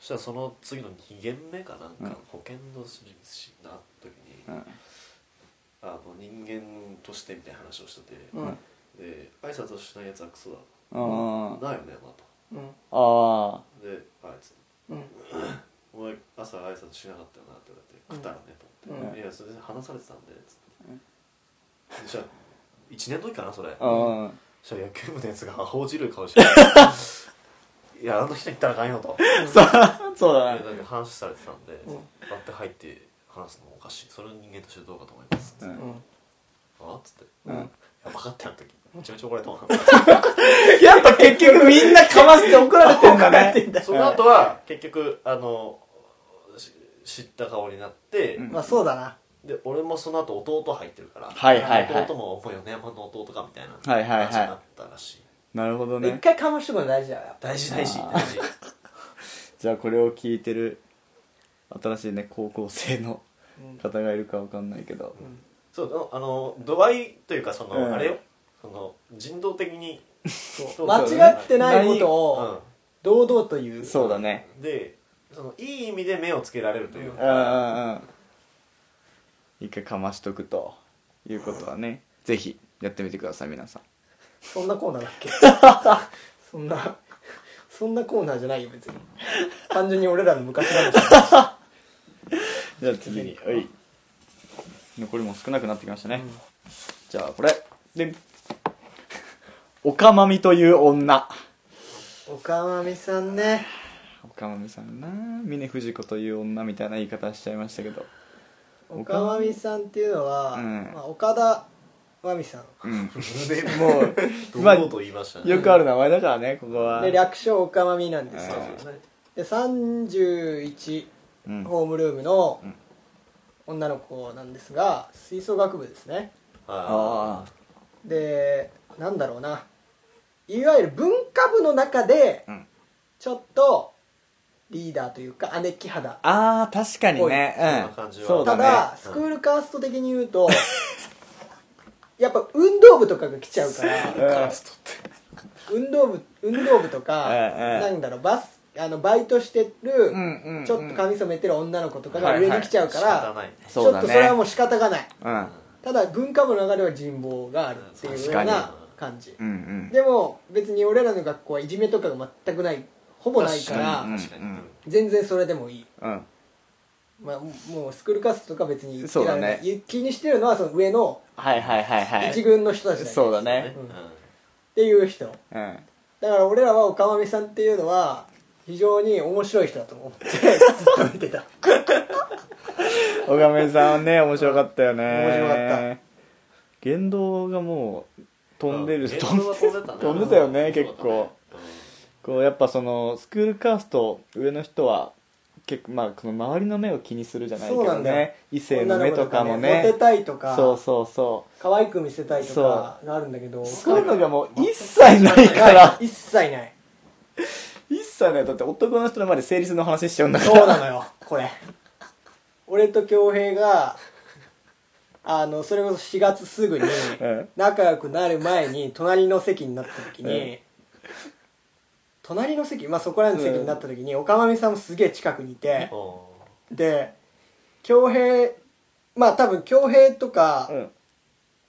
そしたらその次の2限目かなんうん。か保健の診断の時に、うん。あの人間としてみたいな話をしてて、うん。で挨拶をしないやつはクソだあないよねまうん。あたであいつ。うん。お前朝挨拶しなかったよなって言われて食ったらねと思って、うん。いやそれで話されてたんでつって、でじゃあ1年の時かなそれ、ああそしたら野球部のやつが報じる顔して いやあの人言ったらあかんよと。さそうだね。いやだって話されてたんで、うん。割って入って話すのもおかしい。それを人間としてどうかと思います、うん。うん。あ？っつって、うん。いや分かったよ時めちゃめちゃ怒られたわ やっぱ結局みんなかまして怒られてんだね。その後は結局あのし知った顔になって、うん。まあそうだな。で俺もその後弟入ってるから、はいはいはい。弟ももう米山の弟かみたいなはいはいはい。話になったらしい、なるほど一ね回かましとくの大事だよやっぱ。大事大事大事。じゃあこれを聞いてる新しいね高校生の方がいるかわかんないけど。そうあの度合いというかその、うん。あれよ。その人道的に間違ってないことを堂々と言う。そうだね。うんでそのいい意味で目をつけられるといううんうか、んうん。一回かましとくということはねぜひやってみてください皆さんそんなコーナーだっけ？そんなそんなコーナーじゃないよ別に。単純に俺らの昔話。じゃあ次にはい。残りも少なくなってきましたね、じゃあこれ。でおかまみという女。おかまみさんね。おかまみさんな。峰不二子という女みたいな言い方しちゃいましたけど。おかまみさんっていうのは、うん。まあ、岡田真美さん。うん。でもう堂々と言いましたね、よくある名前だからねここは。で略称おかまみなんですよ、ですねで31うん。ホームルームのうん。女の子なんですが吹奏楽部ですね。ああでなんだろうな。いわゆる文化部の中でうん。ちょっとリーダーというか姉貴肌。ああー確かにね。そんな感じは。そうだね。ただスクールカースト的に言うと やっぱ運動部とかが来ちゃうから。運動部運動部とかええなんだろうバスあのバイトしてるちょっと髪染めてる女の子とかが上に来ちゃうか仕らちょっとそれはもう仕方がない。うん。ただ文化部の中では人望があるっていうよう確な感じ。でも別に俺らの学校はいじめとかが全くないほぼないから全然それでもいい、うんまあ、もうスクールカーストとか別に言ってそうだね。気にしてるのはその上のはいはいはいはい。一軍の人たちだけそうだね。うん。っていう人。うん。だから俺らはおかまみさんっていうのは非常に面白い人だと思ってずっと見てた小亀さんはね面白かったよね。面白かった。言動がもう飛んでる。うん。飛んでたね。飛んでたよねうん。結構。こうやっぱそのスクールカースト上の人は結構まあこの周りの目を気にするじゃないけどそうなんだよ。ね異性の目とかもね。モテたいとかそうそうそ可愛く見せたいとかがあるんだけどうそういうのがもう一切ない。かないら。一切ない。一切ない。だって男の人の前で生理痛の話しちゃうんだから。そうなのよこれ。俺と恭平があのそれこそ4月すぐにうん。仲良くなる前に隣の席になった時に、うん隣の席まあそこらの席になった時に、おかまみさんもすげえ近くにいて、うん。で恭平まあ多分恭平とかうん。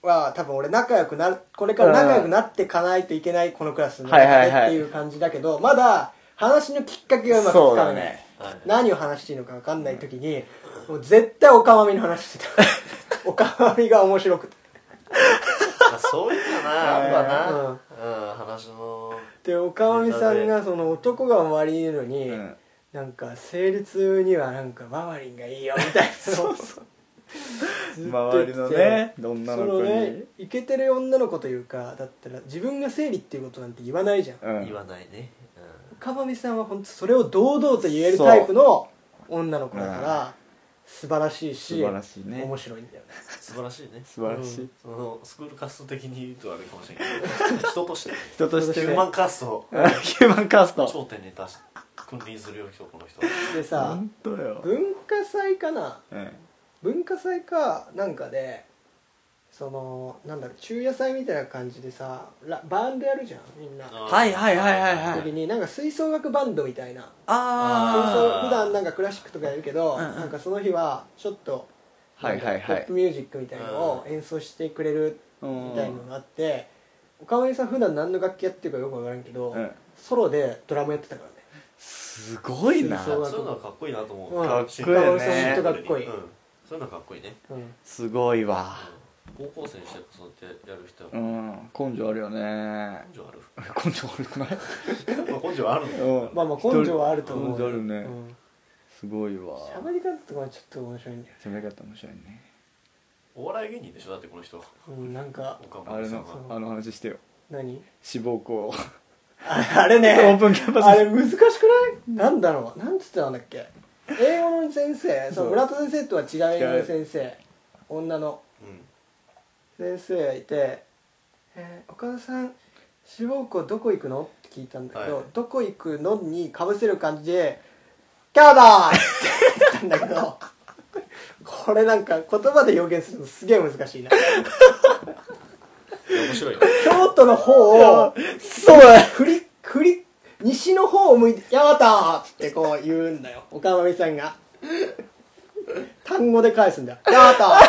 は多分俺仲良くなるこれから仲良くなっていかないといけないこのクラスの中でっていう感じだけどまだ話のきっかけがうまくつかめない、だねはい。何を話していいのか分かんない時にもう絶対おかまみの話してた。おかまみが面白くて。まあそういうのなやっぱな、うん。うん、話のでおかまみさんがその男が周りにいるのに、うん。なんか生理痛にはなんかママリンがいいよみたいなのを ずっと言って周りのね女の子に。そのねイケてる女の子というかだったら自分が生理っていうことなんて言わないじゃん。うん。言わないね、かばみさんは本当それを堂々と言えるタイプの女の子だかうら素晴らしいし素晴らしいね。面白いんだよね。うん、素晴らしいね。素晴らしい、うん。そのスクールカスト的に言うとあれかもしれない。けど人として。人として。ねヒューマンカスト。を ヒューマンカースト。頂点に達し君臨するよ人この人でさ本当よ、文化祭かな？うん。文化祭かなんかでそのなんだろう昼夜祭みたいな感じでさラバンドやるじゃんみんな。はいはいはいはいはい。時になんか吹奏楽バンドみたいな。吹あ奏普段なんかクラシックとかやるけど、うんうん。なんかその日はちょっとはいはいはい。ポップミュージックみたいのを演奏してくれるうんみたいのがあって岡森さん普段何の楽器やってるかよく分からんけど、うん。ソロでドラムやってたからね。すごいな。そういうのはかっこいいなと思う、うん。かっこいい。ね。岡森さん本当かっこいい、うん、そういうのはかっこいいね。うんすごいわ高校生にしてこそやってやる人はうん根性あるよね。根性ある。根性悪くない？まあ根性はあるんだよ、うん。まあまあ根性はあると思う根性あるね。うん。すごいわ。喋り方とかはちょっと面白いんだよ喋り方面白いね。お笑い芸人でしょ？だってこの人。うんなんか岡あれのあの話してよ。何？志望校。ああれね。オープンキャンパス。あれ難しくない？なんだろう。なんつってたんだっけ？英語の先生？その村田先生とは違う英語の先生。女の。うん先生がいて「えー岡田さん志望校どこ行くの?」って聞いたんだけど「はいどこ行くの?」にかぶせる感じで「キャーだ!」って言ったんだけどこれなんか言葉で表現するのすげえ難しいな面白いよ京都の方をそうだ振り振り西の方を向いて「やまた!」ってこう言うんだよ岡まみさんが単語で返すんだよ「やまた!」っ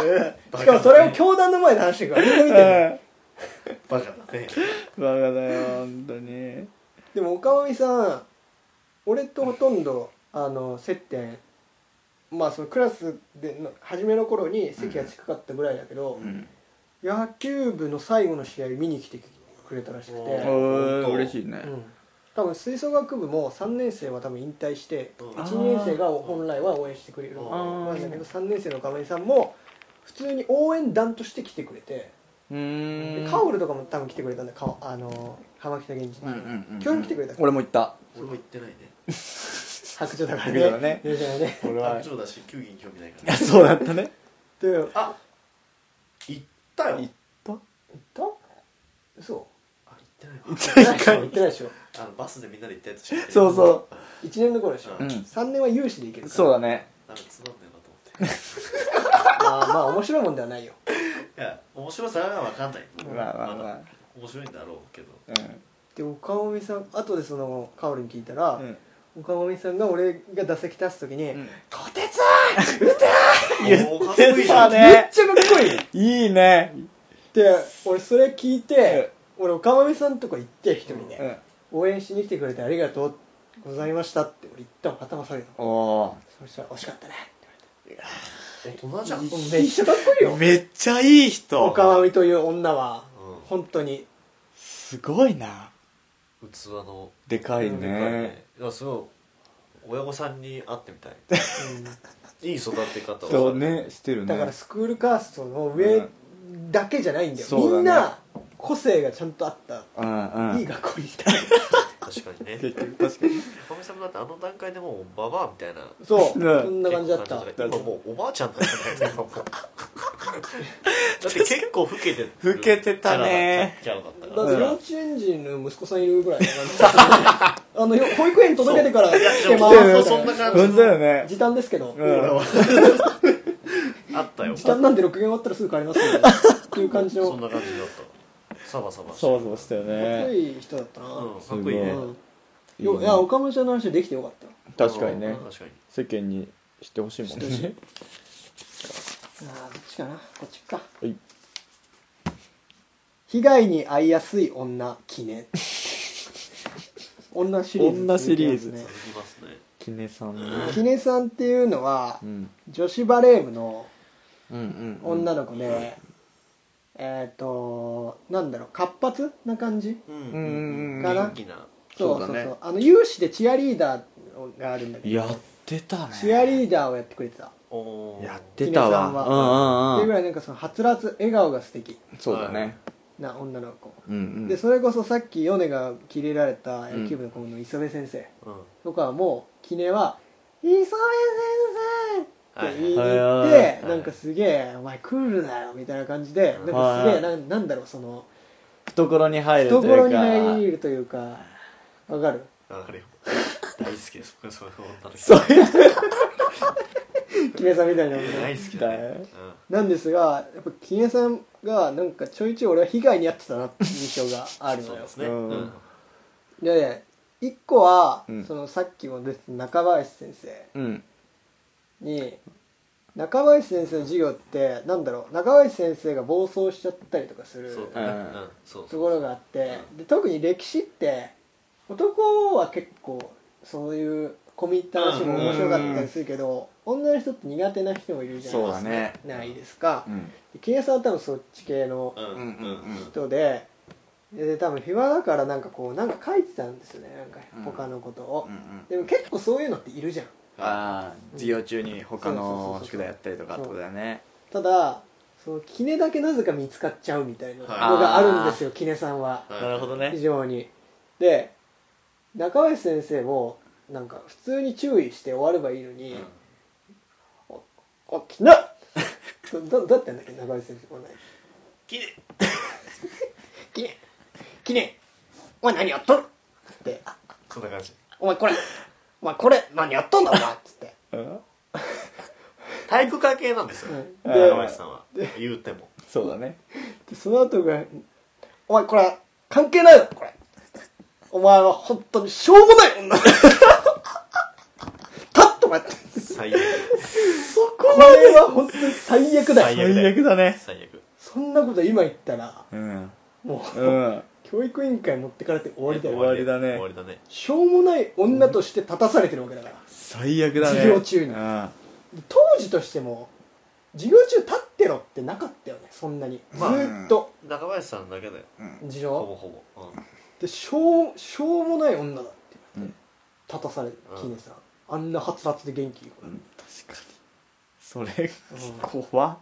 ていう。しかもそれを教団の前で話してるからみんな見てるの。バカだね。バカだよ本当に。でも岡まみさん俺とほとんどあの接点。まあそのクラスでの初めの頃に席が近かったぐらいだけど、うん。野球部の最後の試合見に来てくれたらしくて、嬉しいね。うん多分吹奏楽部も3年生は多分引退してうん。1年生が本来は応援してくれるなんだけど3年生の亀井さんも普通に応援団として来てくれてカオルとかも多分来てくれたんだよ。かあの浜北源氏今日来てくれた俺も行った。俺も言ってないね。白鳥だから白鳥だね。ねね。俺は。白鳥だし球技に興味ないから。そうだったね。であ行ったよ。行った？行った？嘘。あ行ってない行ってないでしょあのバスでみんなで行ったやつしかそうそ1年の頃でしょ。うん。3年は有志で行けるうから。そうだね。なんかつまんねえなと思って。まあまあ面白いもんではないよ。いや面白さは分かんない。まあまあまあだ面白いんだろうけど。で岡本さん後でそのカオルに聞いたら、うん。うん岡本さんが俺が打席立つ時にうん「小鉄言おーかっこいいじゃん。ためっねちゃかっこいい!」っいい。ね。て俺それ聞いて俺岡本さんとこ行って一人で、うん応援しに来てくれてありがとうございましたって俺言ったの頭下げたの。おー。そしたら惜しかったね。大人じゃん、うん、めっちゃかっこいいよめっちゃいい人。岡本という女は本当に。すごいな。器の。でかいうんでかいねね。いやすごい。親御さんに会ってみたい。うん。いい育て方を。そうねしてるね。だからスクールカーストの上だけじゃないんだよ、そうだね。みんな個性がちゃんとあった、うんうん。いい学校にいた。確かにね。結局確かに。おかみさんもだってあの段階でもうババアみたいなそう、うんそんな感じだった。結構今もうおばあちゃんなんじゃないですかもうだって結構老けてる。老けてたね。キャラだっただから。って幼稚園児の息子さんいるぐらいの感じだったねあのよ保育園届けてから来てます。そういやみたいなそんな感じ本当だよね。時短ですけど、うん。あったよ。時短なんで6限終わったらすぐ帰りますよ っていう感じそんな感じだったサバサバしてそうそうしたよっこねいい人だったな、うんかっこいいね。うん。よいや岡本ちゃんの話できてよかった。確かにね。うん確かに。世間に知ってほしいもんね。あーどっちかな。こっちか。はい。被害に遭いやすい女記念女シリーズ女シリーズ。続きますね。キネさん。ねキネさんっていうのはうん。女子バレー部のうんうん女の子で、えっ、となんだろう活発な感じ？うん。かな？元気な。そうそうそう。そうだね。あの有志でチアリーダーがあるんだけど。やってたね。チアリーダーをやってくれてた。やってたわ。は。ていうぐらいなんかそのはつらつ笑顔が素敵そうだね。な女の子、うんうん。でそれこそさっき米がキレられた野球部の子の磯部先生うん。とかはもうキネは「磯部先生!」って言いに行ってはいなんかすげえ「お前クールだよ」みたいな感じでなんかすげはいえなんなんだろうその懐に入るというか。懐に入るというかわかる？わかるよ。大好きです僕そういう女の子そういう。キネさんみたいな女大好きだね。なんですがやっぱキネさんがなんかちょいちょい俺は被害に遭ってたなっていう印象があるのよ。うんそうですね。うん。うん。で一個は、うん。そのさっきも出てた中林先生。うんに中林先生の授業ってなんだろう中林先生が暴走しちゃったりとかするそうだねうん。うんそう。ところがあってで特に歴史って男は結構そういう込み入った話も面白かったりするけど女の人って苦手な人もいるじゃないそうだね。ないですか。うん。ケイさんは多分そっち系のうん。うんうん。うん人でで多分暇だからなんかこうなんか書いてたんですよね。なんかうん他のことを。うんうん。でも結構そういうのっているじゃんああ授業中に他の宿題やったりとかってことだよね。ただそのキネだけなぜか見つかっちゃうみたいなのはい。があるんですよキネさんは。はい。なるほどね。非常に。で中林先生もなんか普通に注意して終わればいいのに「ああきなっ!」どどどうやってんだっけ中林先生これ何きれいきねきねお前何やっとる？って。そんな感じ。お前これお前これ何やっとんだお前っつってうん。体育会系なんですようん。中林さんは言うても。そうだね。でその後が「お前これ関係ないだろこれお前は本当にしょうもない女だ立っと待って。最悪これは本当に最悪だよ。最悪最悪だね。最悪。そんなこと今言ったらうん。もう、うん教育委員会持ってかれて終わりだよ。終わりだね。終わりだね。しょうもない女として立たされてるわけだから、最悪だね。授業中に。うん。で当時としても授業中立ってろってなかったよねそんなに、まあずーっと。中林さんだけだよ。でほぼほぼ。うん。でしょうしょうもない女だって言って、うん。立たされるうんキネさん。あんなはつらつで元気いい子うん。確かに。それ怖っ。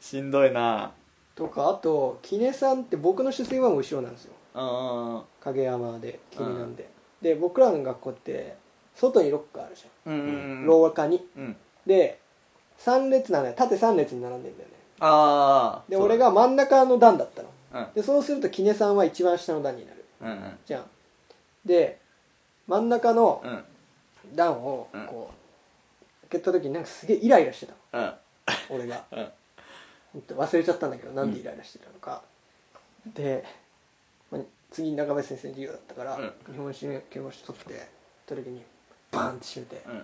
しんどいなとかあとキネさんって僕の出生はも後ろなんですよ。あ影山でキネなんで、で僕らの学校って外にロッカーあるじゃん、うんうん廊下に。うん。で3列なんだよ。縦3列に並んでんだよね。ああで俺が真ん中の段だったの。うん。でそうするとキネさんは一番下の段になる。うんうん。じゃん。で真ん中のうん。段をうん。こう開けた時になんかすげえイライラしてたの。うん。俺が忘れちゃったんだけどなんでイライラしてたのか、で、まあ次中林先生の授業だったから、うん。日本史の教科書取って取った時にバーンって閉めて、うん。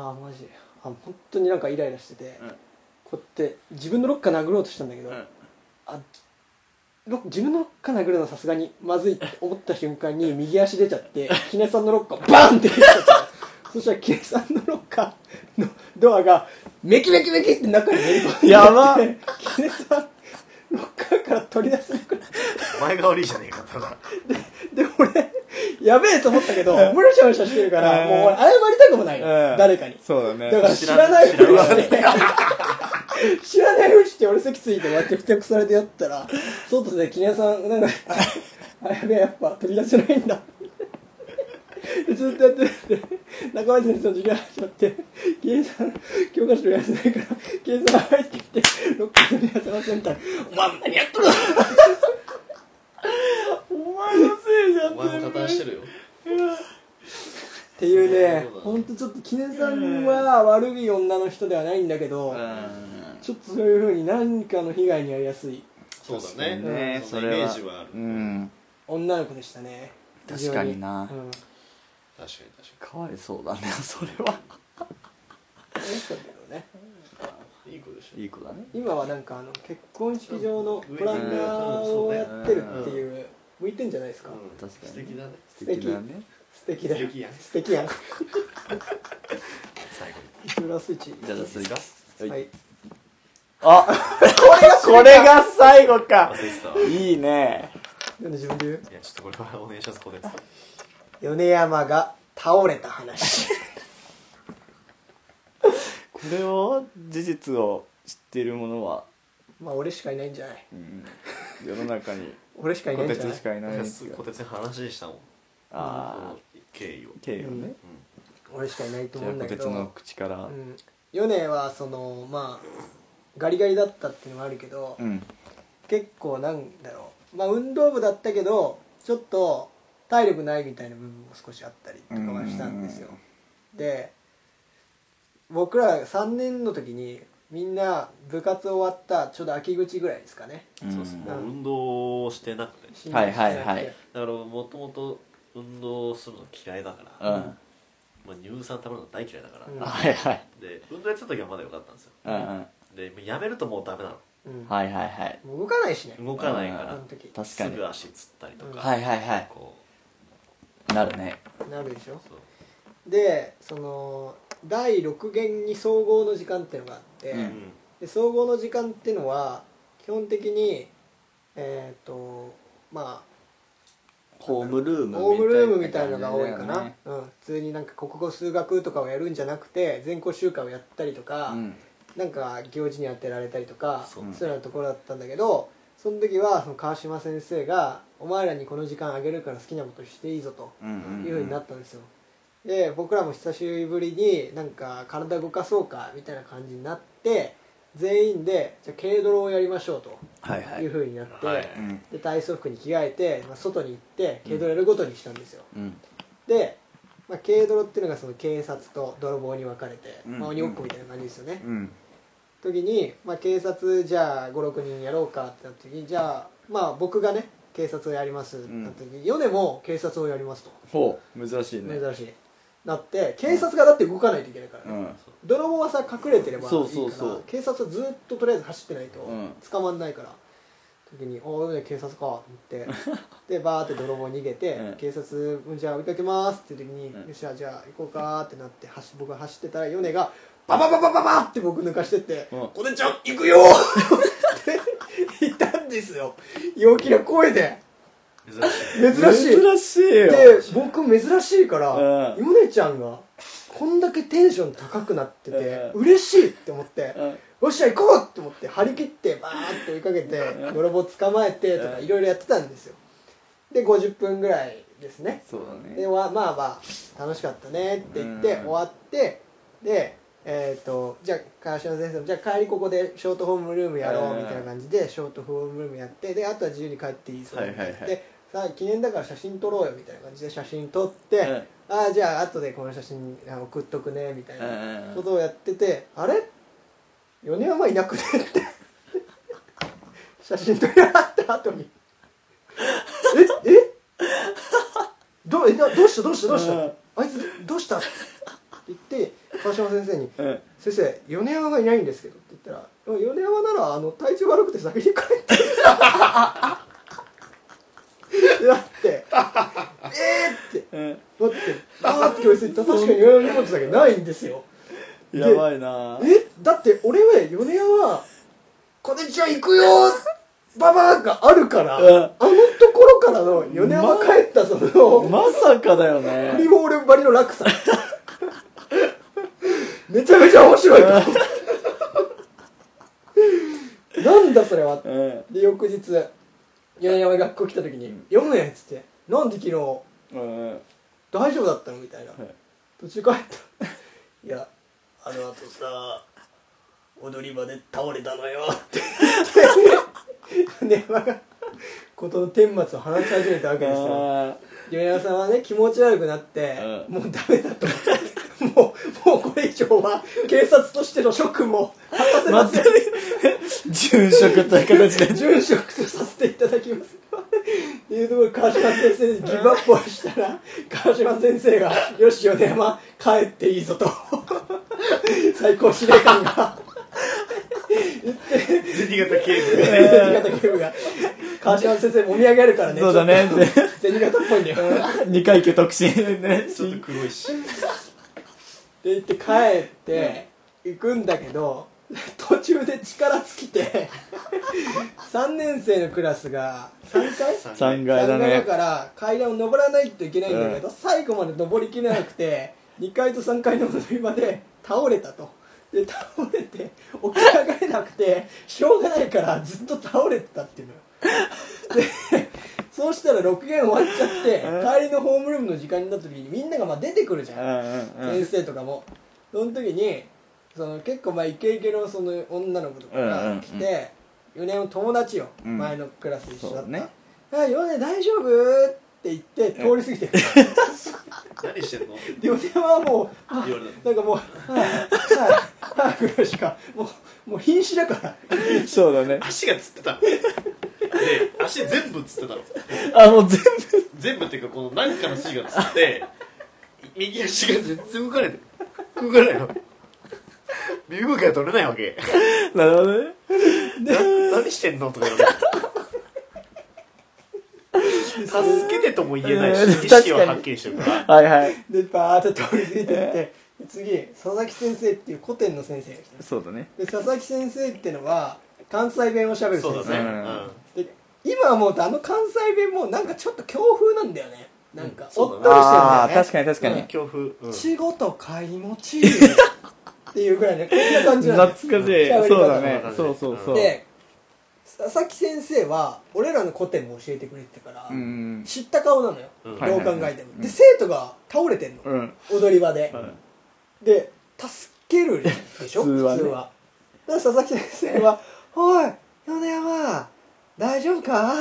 ああマジ。あ本当になんかイライラしてて、うん。こうやって自分のロッカー殴ろうとしたんだけど、うん。あロ自分のロッカー殴るのはさすがにまずいって思った瞬間に右足出ちゃって キネさんのロッカーバーンって蹴っちゃったそしたらキネさんのロッカーのドアがメキメキメキって中にめり込んでやば。キネさんロッカーから取り出せなくなってお前が悪いじゃねえかただ。で俺やべえと思ったけどムラシャムラシャしてるからうんもう俺謝りたくもないの。うん誰かに。そうだね。だから知らないふりして知らないふりして俺席ついて薬着されてやったら外で杵屋さんなんかあやべえやっぱ取り出せないんだ。でずっとやってて中林先生の授業始まって「杵屋さん教科書やってないから杵屋さん入ってきてロッカー取り出せません」みたいな「お前何やっとるの? 」お前のせいじゃんお前も加担してるよ。っていうねそうだほんとちょっと杵屋さんは悪い女の人ではないんだけど、うん。ちょっとそういうふうに何かの被害に遭いやすい。そうだね。ねそん。なイメそれは。ージはある。うん。女の子でしたね。確かにな。うん確かに確かかわいそうだね それは。楽しかったけどねにいい子でしょ。いい子だね。今はなんかあの結婚式場のプランナーをやってるっていう向いてんじゃないですか、うん。確かに素敵だね。素敵だね。素敵。だ。よ素敵やん素敵やん。最後に。フラスイッチ？じゃあ次ははい。い。あこれが最後か。忘れてたわ。いいね。なんで自分で言う？いやちょっとこれはお願いしますこれ米山が倒れた話。これを事実を知っている者は、まあ俺しかいないんじゃない？うん、世の中に俺しかいない小んじゃない？鉄しかいないんです小が鉄に話したもんああ経緯を。経緯をね、俺しかいないとじゃあ思うんだけど。小鉄の口から。うん。米はそのまあガリガリだったっていうのもあるけど、うん。結構なんだろう。まあ運動部だったけどちょっと体力ないみたいな部分も少しあったりとかはしたんですよ。で僕ら3年の時にみんな部活終わったちょうど秋口ぐらいですかね。うん。そうですもう運動をしてなくて。はいはいはい。だからもともと運動するの嫌いだから、うん。まあ、乳酸食べるの大嫌いだから、うん。はいはい。で運動やってた時はまだ良かったんですよ。うんうん。でやめるともうダメなの。うん。はいはいはい。もう動かないしね。動かないから。あの時。確かすにぐ足つったりとか、はいはいはい。こなるね。なるでしょ？でその第6限に総合の時間っていうのがあって、うん。うんで総合の時間っていうのは基本的にえっ、とまあホームルームホームルームみたいのが多いかな、ねうん、普通になんか国語数学とかをやるんじゃなくて全校集会をやったりとか、うん。なんか行事に当てられたりとかそういうようなところだったんだけどその時はその川島先生が「お前らにこの時間あげるから好きなことしていいぞ」とうんいうふうになったんですよ。で僕らも久しぶりになんか体動かそうかみたいな感じになって全員でじゃあ軽泥をやりましょうとはいはい。いうふうになって、はい。うんで体操服に着替えて、まあ、外に行って軽泥やることにしたんですよ、うん。で、まあ、軽泥っていうのがその警察と泥棒に分かれて、うん。まあ、鬼ごっこみたいな感じですよね、うん時に、まあ、警察じゃあ56人やろうかってなった時にじゃあまあ僕がね警察をやりますってなった時に、米も警察をやりますと。ほう珍しいね。珍しい。なって警察がだって動かないといけないから、うん。泥棒はさ隠れてればいいからそうそうそう。警察はずっととりあえず走ってないとうん。捕まんないから、時に「おお警察か」と思って。でバーって泥棒逃げて、うん。警察うんじゃあ追いかけますって時に、うん。よっしゃじゃあ行こうかってなって走僕が走ってたら米がババババババって僕抜かしてってうん「こてちゃん行くよ!」って言ったんですよ。陽気な声で。珍しい。珍しい。珍しいよ。で僕珍しいからうん。ヨネちゃんがこんだけテンション高くなっててう嬉しいって思ってうん。よっしゃ行こうって思って張り切ってバーって追いかけて泥棒捕まえてとかうん。いろいろやってたんですよ。で50分ぐらいですね。そうだでねわまあまあ楽しかったねって言ってうん。終わってでえっ、とじゃあ川島先生もじゃあ帰りここでショートホームルームやろううんみたいな感じでショートホームルームやってであとは自由に帰っていいぞ。はいでさあ記念だから写真撮ろうよみたいな感じで写真撮って、うん。ああじゃあ後でこの写真あ送っとくねみたいなうんことをやっててあれ？米山いなくね？って。写真撮り終わった後に。え？え？どうえなどうした？どうした？どうした、うん。あいつどうした？言って川島先生にうん「先生米山がいないんですけど」って言ったら「米山ならあの体調悪くて先に帰って」だって「えー!」ってうん待ってバーって教室行ったら確かに米山の荷物だけないんですよ。やばいな。えだって俺は米山「こてちゃん行くよババアがあるから、うんあのところからの米山帰ったその、まさかだよね。ボールばりの落差めちゃめちゃ面白いと なんだそれは。うん。で翌日米山学校来た時に「読むね」っつって「なんで昨日うん大丈夫だったの?」みたいな、はい。途中帰った「いやあの後さ踊り場で倒れたのよ」って。米山が事の顛末を話し始めたわけですよ。あ米山さんはね気持ち悪くなって、うもうダメだともうもうこれ以上は警察としての職務を果たせーません。殉職という形で。殉職とさせていただきます。っていうところで川島先生にギブアップをしたら川島先生が「よし米山帰っていいぞ」と。最高司令官が。銭形警部銭形警部が。川島先生もみ上げるからね。そうだね。銭形っぽいんだよ。二階級特進ね。ちょっと黒いしって言って帰って行くんだけど途中で力尽きて 3年生のクラスが3階3階だ3階だねから階段を登らないといけないんだけど、最後まで登りきれなくて2階と3階の踊り場で倒れたと。で倒れて起き上がれなくてしょうがないからずっと倒れてたっていうのよ。でそうしたら6限終わっちゃって帰りのホームルームの時間になった時にみんながまあ出てくるじゃん。先生とかも。その時にその結構まあイケイケのその女の子とかが来て、4年の友達よ、うん。前のクラス一緒だった。ね「あ4年大丈夫?」って言って通り過ぎて 何してんの？で4年はもうあ言われなんかもう「はあはあはあ」ぐらいしかもうもう瀕死だから。そうだね。足がつってた。ので足全部つってたの。あもう全全部っていうかこの何かの筋がつって右足が全然動かない。動かないの。身動きが取れないわけ。部なるほどね。な何してんの？とか言われて助けてとも言えないしうん意識ははっきりしてるから。はいはい。でバーって通り過ぎてって次佐々木先生っていう古典の先生が来た。そうだね。で佐々木先生ってのは関西弁をしゃべる先生。そうだね、ううん。んで今思うとあの関西弁もなんかちょっと強風なんだよね。なんか、おっとりしてるんだよああね確かに確かに、強風、うん。仕事買い持ちっていうぐらいねこんな感じなん懐かしい。喋り方そうだね。そうそうそう。で佐々木先生は俺らの古典も教えてくれてたから、うん知った顔なのよ、うん。どう考えても、はいはいはいで生徒が倒れてんの、うん。踊り場で、で助けるでしょ？普通はね。だから佐々木先生は「おい米山大丈夫か?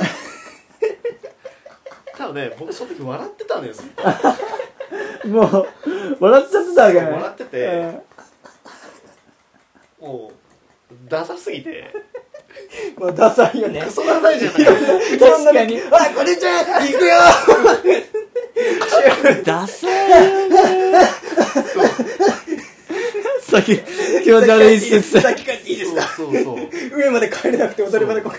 多分ね僕その時笑ってたんです。もう笑っちゃってたわけね。笑っててもうダサすぎて」まあダサいよね。クソダサいじゃない。確かに「おいこれちゃん行くよ! ダサいよね。さっき気持ち悪いっす。って先帰っていいですか?そうそうそう」上まで帰れなくて踊り場でこ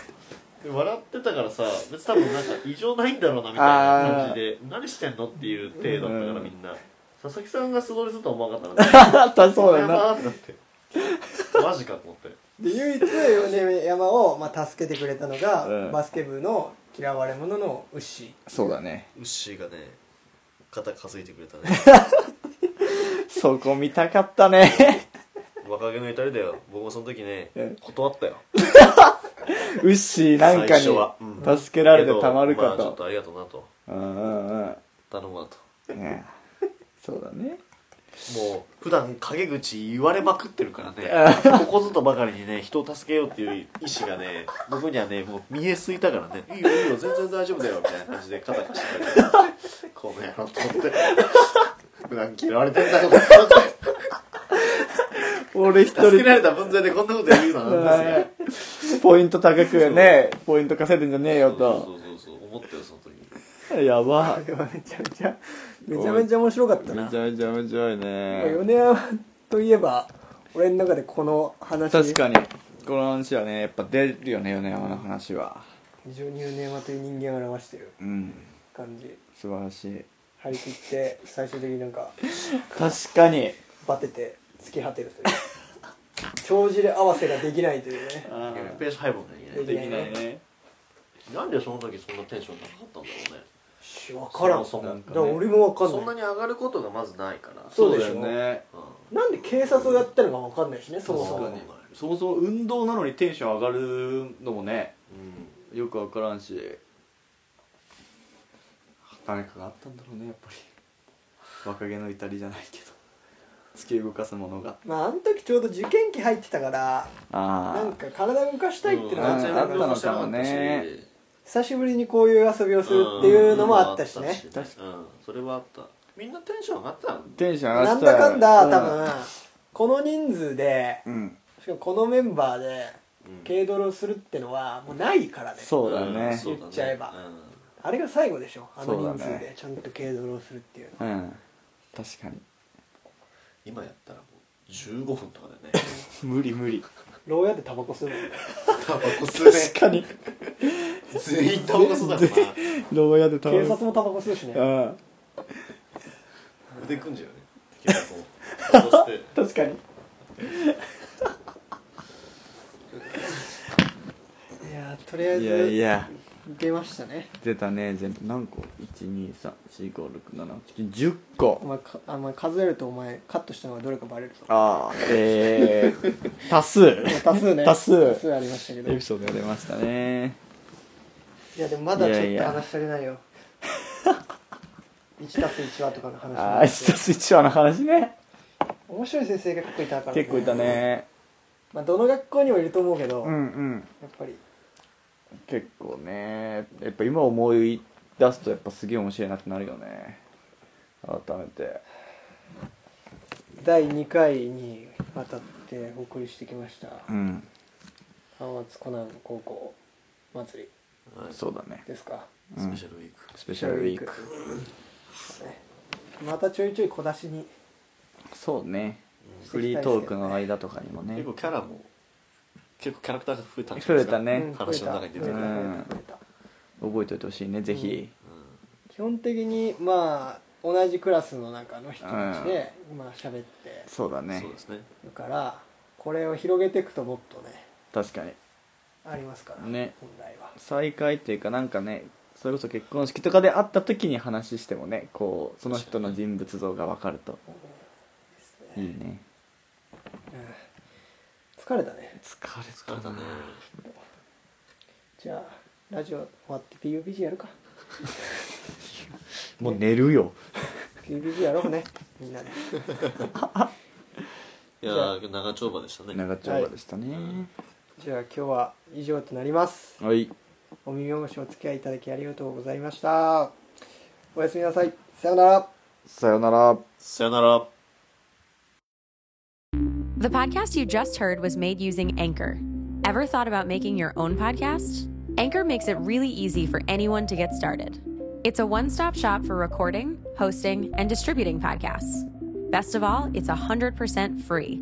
で笑ってたからさ別に多分なんか異常ないんだろうなみたいな感じで何してんのっていう程度だったからみんな。佐々木さんが素通りするとは思わなかったな あったそうだやばーってなって。マジかと思ってで唯一米山を、まあ、助けてくれたのが、うん。バスケ部の嫌われ者のウッシそうだね。ウッシーがね肩担いでくれたね。そこ見たかったね。若気の至りだよ。僕もその時ねうん。断ったよ。ウッシーなんか最初は。うん。に助けられてたまるかと。けどまあちょっとありがとうなと。うんうんうん。頼むわと。ねそうだねもう普段陰口言われまくってるからね。ここぞとばかりにね人を助けようっていう意志がね僕にはねもう見えすいたからね「いいよいいよ全然大丈夫だよ」みたいな感じで肩貸してくれて。この野郎と思って普段嫌われてんだと思って。俺一人。助けられた分際でこんなこと言うのはなんですよポイント高くねポイント稼いでんじゃねえよそうとそうそうそう思ったよそ やば。あれはめちゃめちゃめちゃめちゃ面白かったな。めちゃめちゃ面白いね。米山といえば俺の中でこの話。確かに。この話はねやっぱ出るよね米山の話は。非常に米山という人間を表してるうん。感じ。素晴らしい。張り切って最終的になんか確かに。バテて突き果てるという。帳尻合わせができないというね。ペース配分がい。いね。できないね。なんでその時そんなテンション高かったんだろうね。し分からん。そもそもだから俺も分かんない。そんなに上がることがまずないから。そうでしょだよね。うなんで警察をやってるのか分かんないしねそもそも。確かに。そもそも運動なのにテンション上がるのもねんよくわからんし誰かがあったんだろうねやっぱり。若気の至りじゃないけど。突き動かすものが。まああの時ちょうど受験期入ってたからあなんか体を動かしたいっていうのがあうんったのかなあったのかもね久しぶりにこういう遊びをするっていうのもあったしね。うんうんそれはあった。みんなテンション上がったの？テンション上がなんってただかんだうん。多分この人数でうん。しかもこのメンバーでうん。軽泥するってのはもうないからね。そうだんね。言っちゃえば。うん。あれが最後でしょ？あの人数でちゃんと軽泥をするっていうの。うん。確かに。今やったらもう15分とかだよね。無理無理。牢屋でタバコ吸うもんね。タバコ吸うね。確かに全員タバコ吸うだな。牢屋でタバコ警察もタバコ吸うしね。うん腕組んじゃうよね。警察も。確かに。いやーとりあえいやいずや。出ましたね。出たね全部。何個 ?123456710 個。お前かあま数えるとお前カットしたのがどれかバレるぞ。ああえー、多数。多数ね。多数。多数ありましたけど。エピソードが出ましたねいやでもまだちょっいやいや。と話し足りないよ。1たす1はとかの話ああ1たす1話の話ね。面白い先生が結構いたから、結構いたね。まあどの学校にもいると思うけど、うんうん。やっぱり。結構ね。やっぱ今思い出すとやっぱすげえ面白いなってなるよね。改めて。第2回にわたってお送りしてきました。うん。浜松コナン高校祭り。はいそうだね。ですか。うん。スペシャルウィーク。スペシャルウィーク。ね。またちょいちょい小出しに。そうね。うん。フリートークの間とかにもね。結構キャラも結構キャラクターが増えたんじゃ増ないですかえたね。うん話の中に出てる。増えた増えた増えた。覚えておいてほしいねぜひ。基本的にまあ同じクラスの中の人たちで今喋ってそうだね。うんそうですね。るからこれを広げていくともっとね。確かにありますからね。本来は。再会っていうかなんかねそれこそ結婚式とかで会った時に話してもねこうその人の人物像が分かると。いいね。疲れたね。疲れ疲れたねじゃあラジオ終わって PUBG やるか。もう寝るよ。PUBG やろうねみんなで。いやー長丁場でしたね。長丁場でしたねじゃあ今日は以上となりますはいお耳汚しお付き合いいただきありがとうございましたおやすみなさいさようならさよならさよなら The podcast you just heard was made using Anchor. Ever thought about making your own podcast? Anchor makes it really easy for anyone to get started. It's a one stop shop for recording, hosting, and distributing podcasts. Best of all, it's 100% free.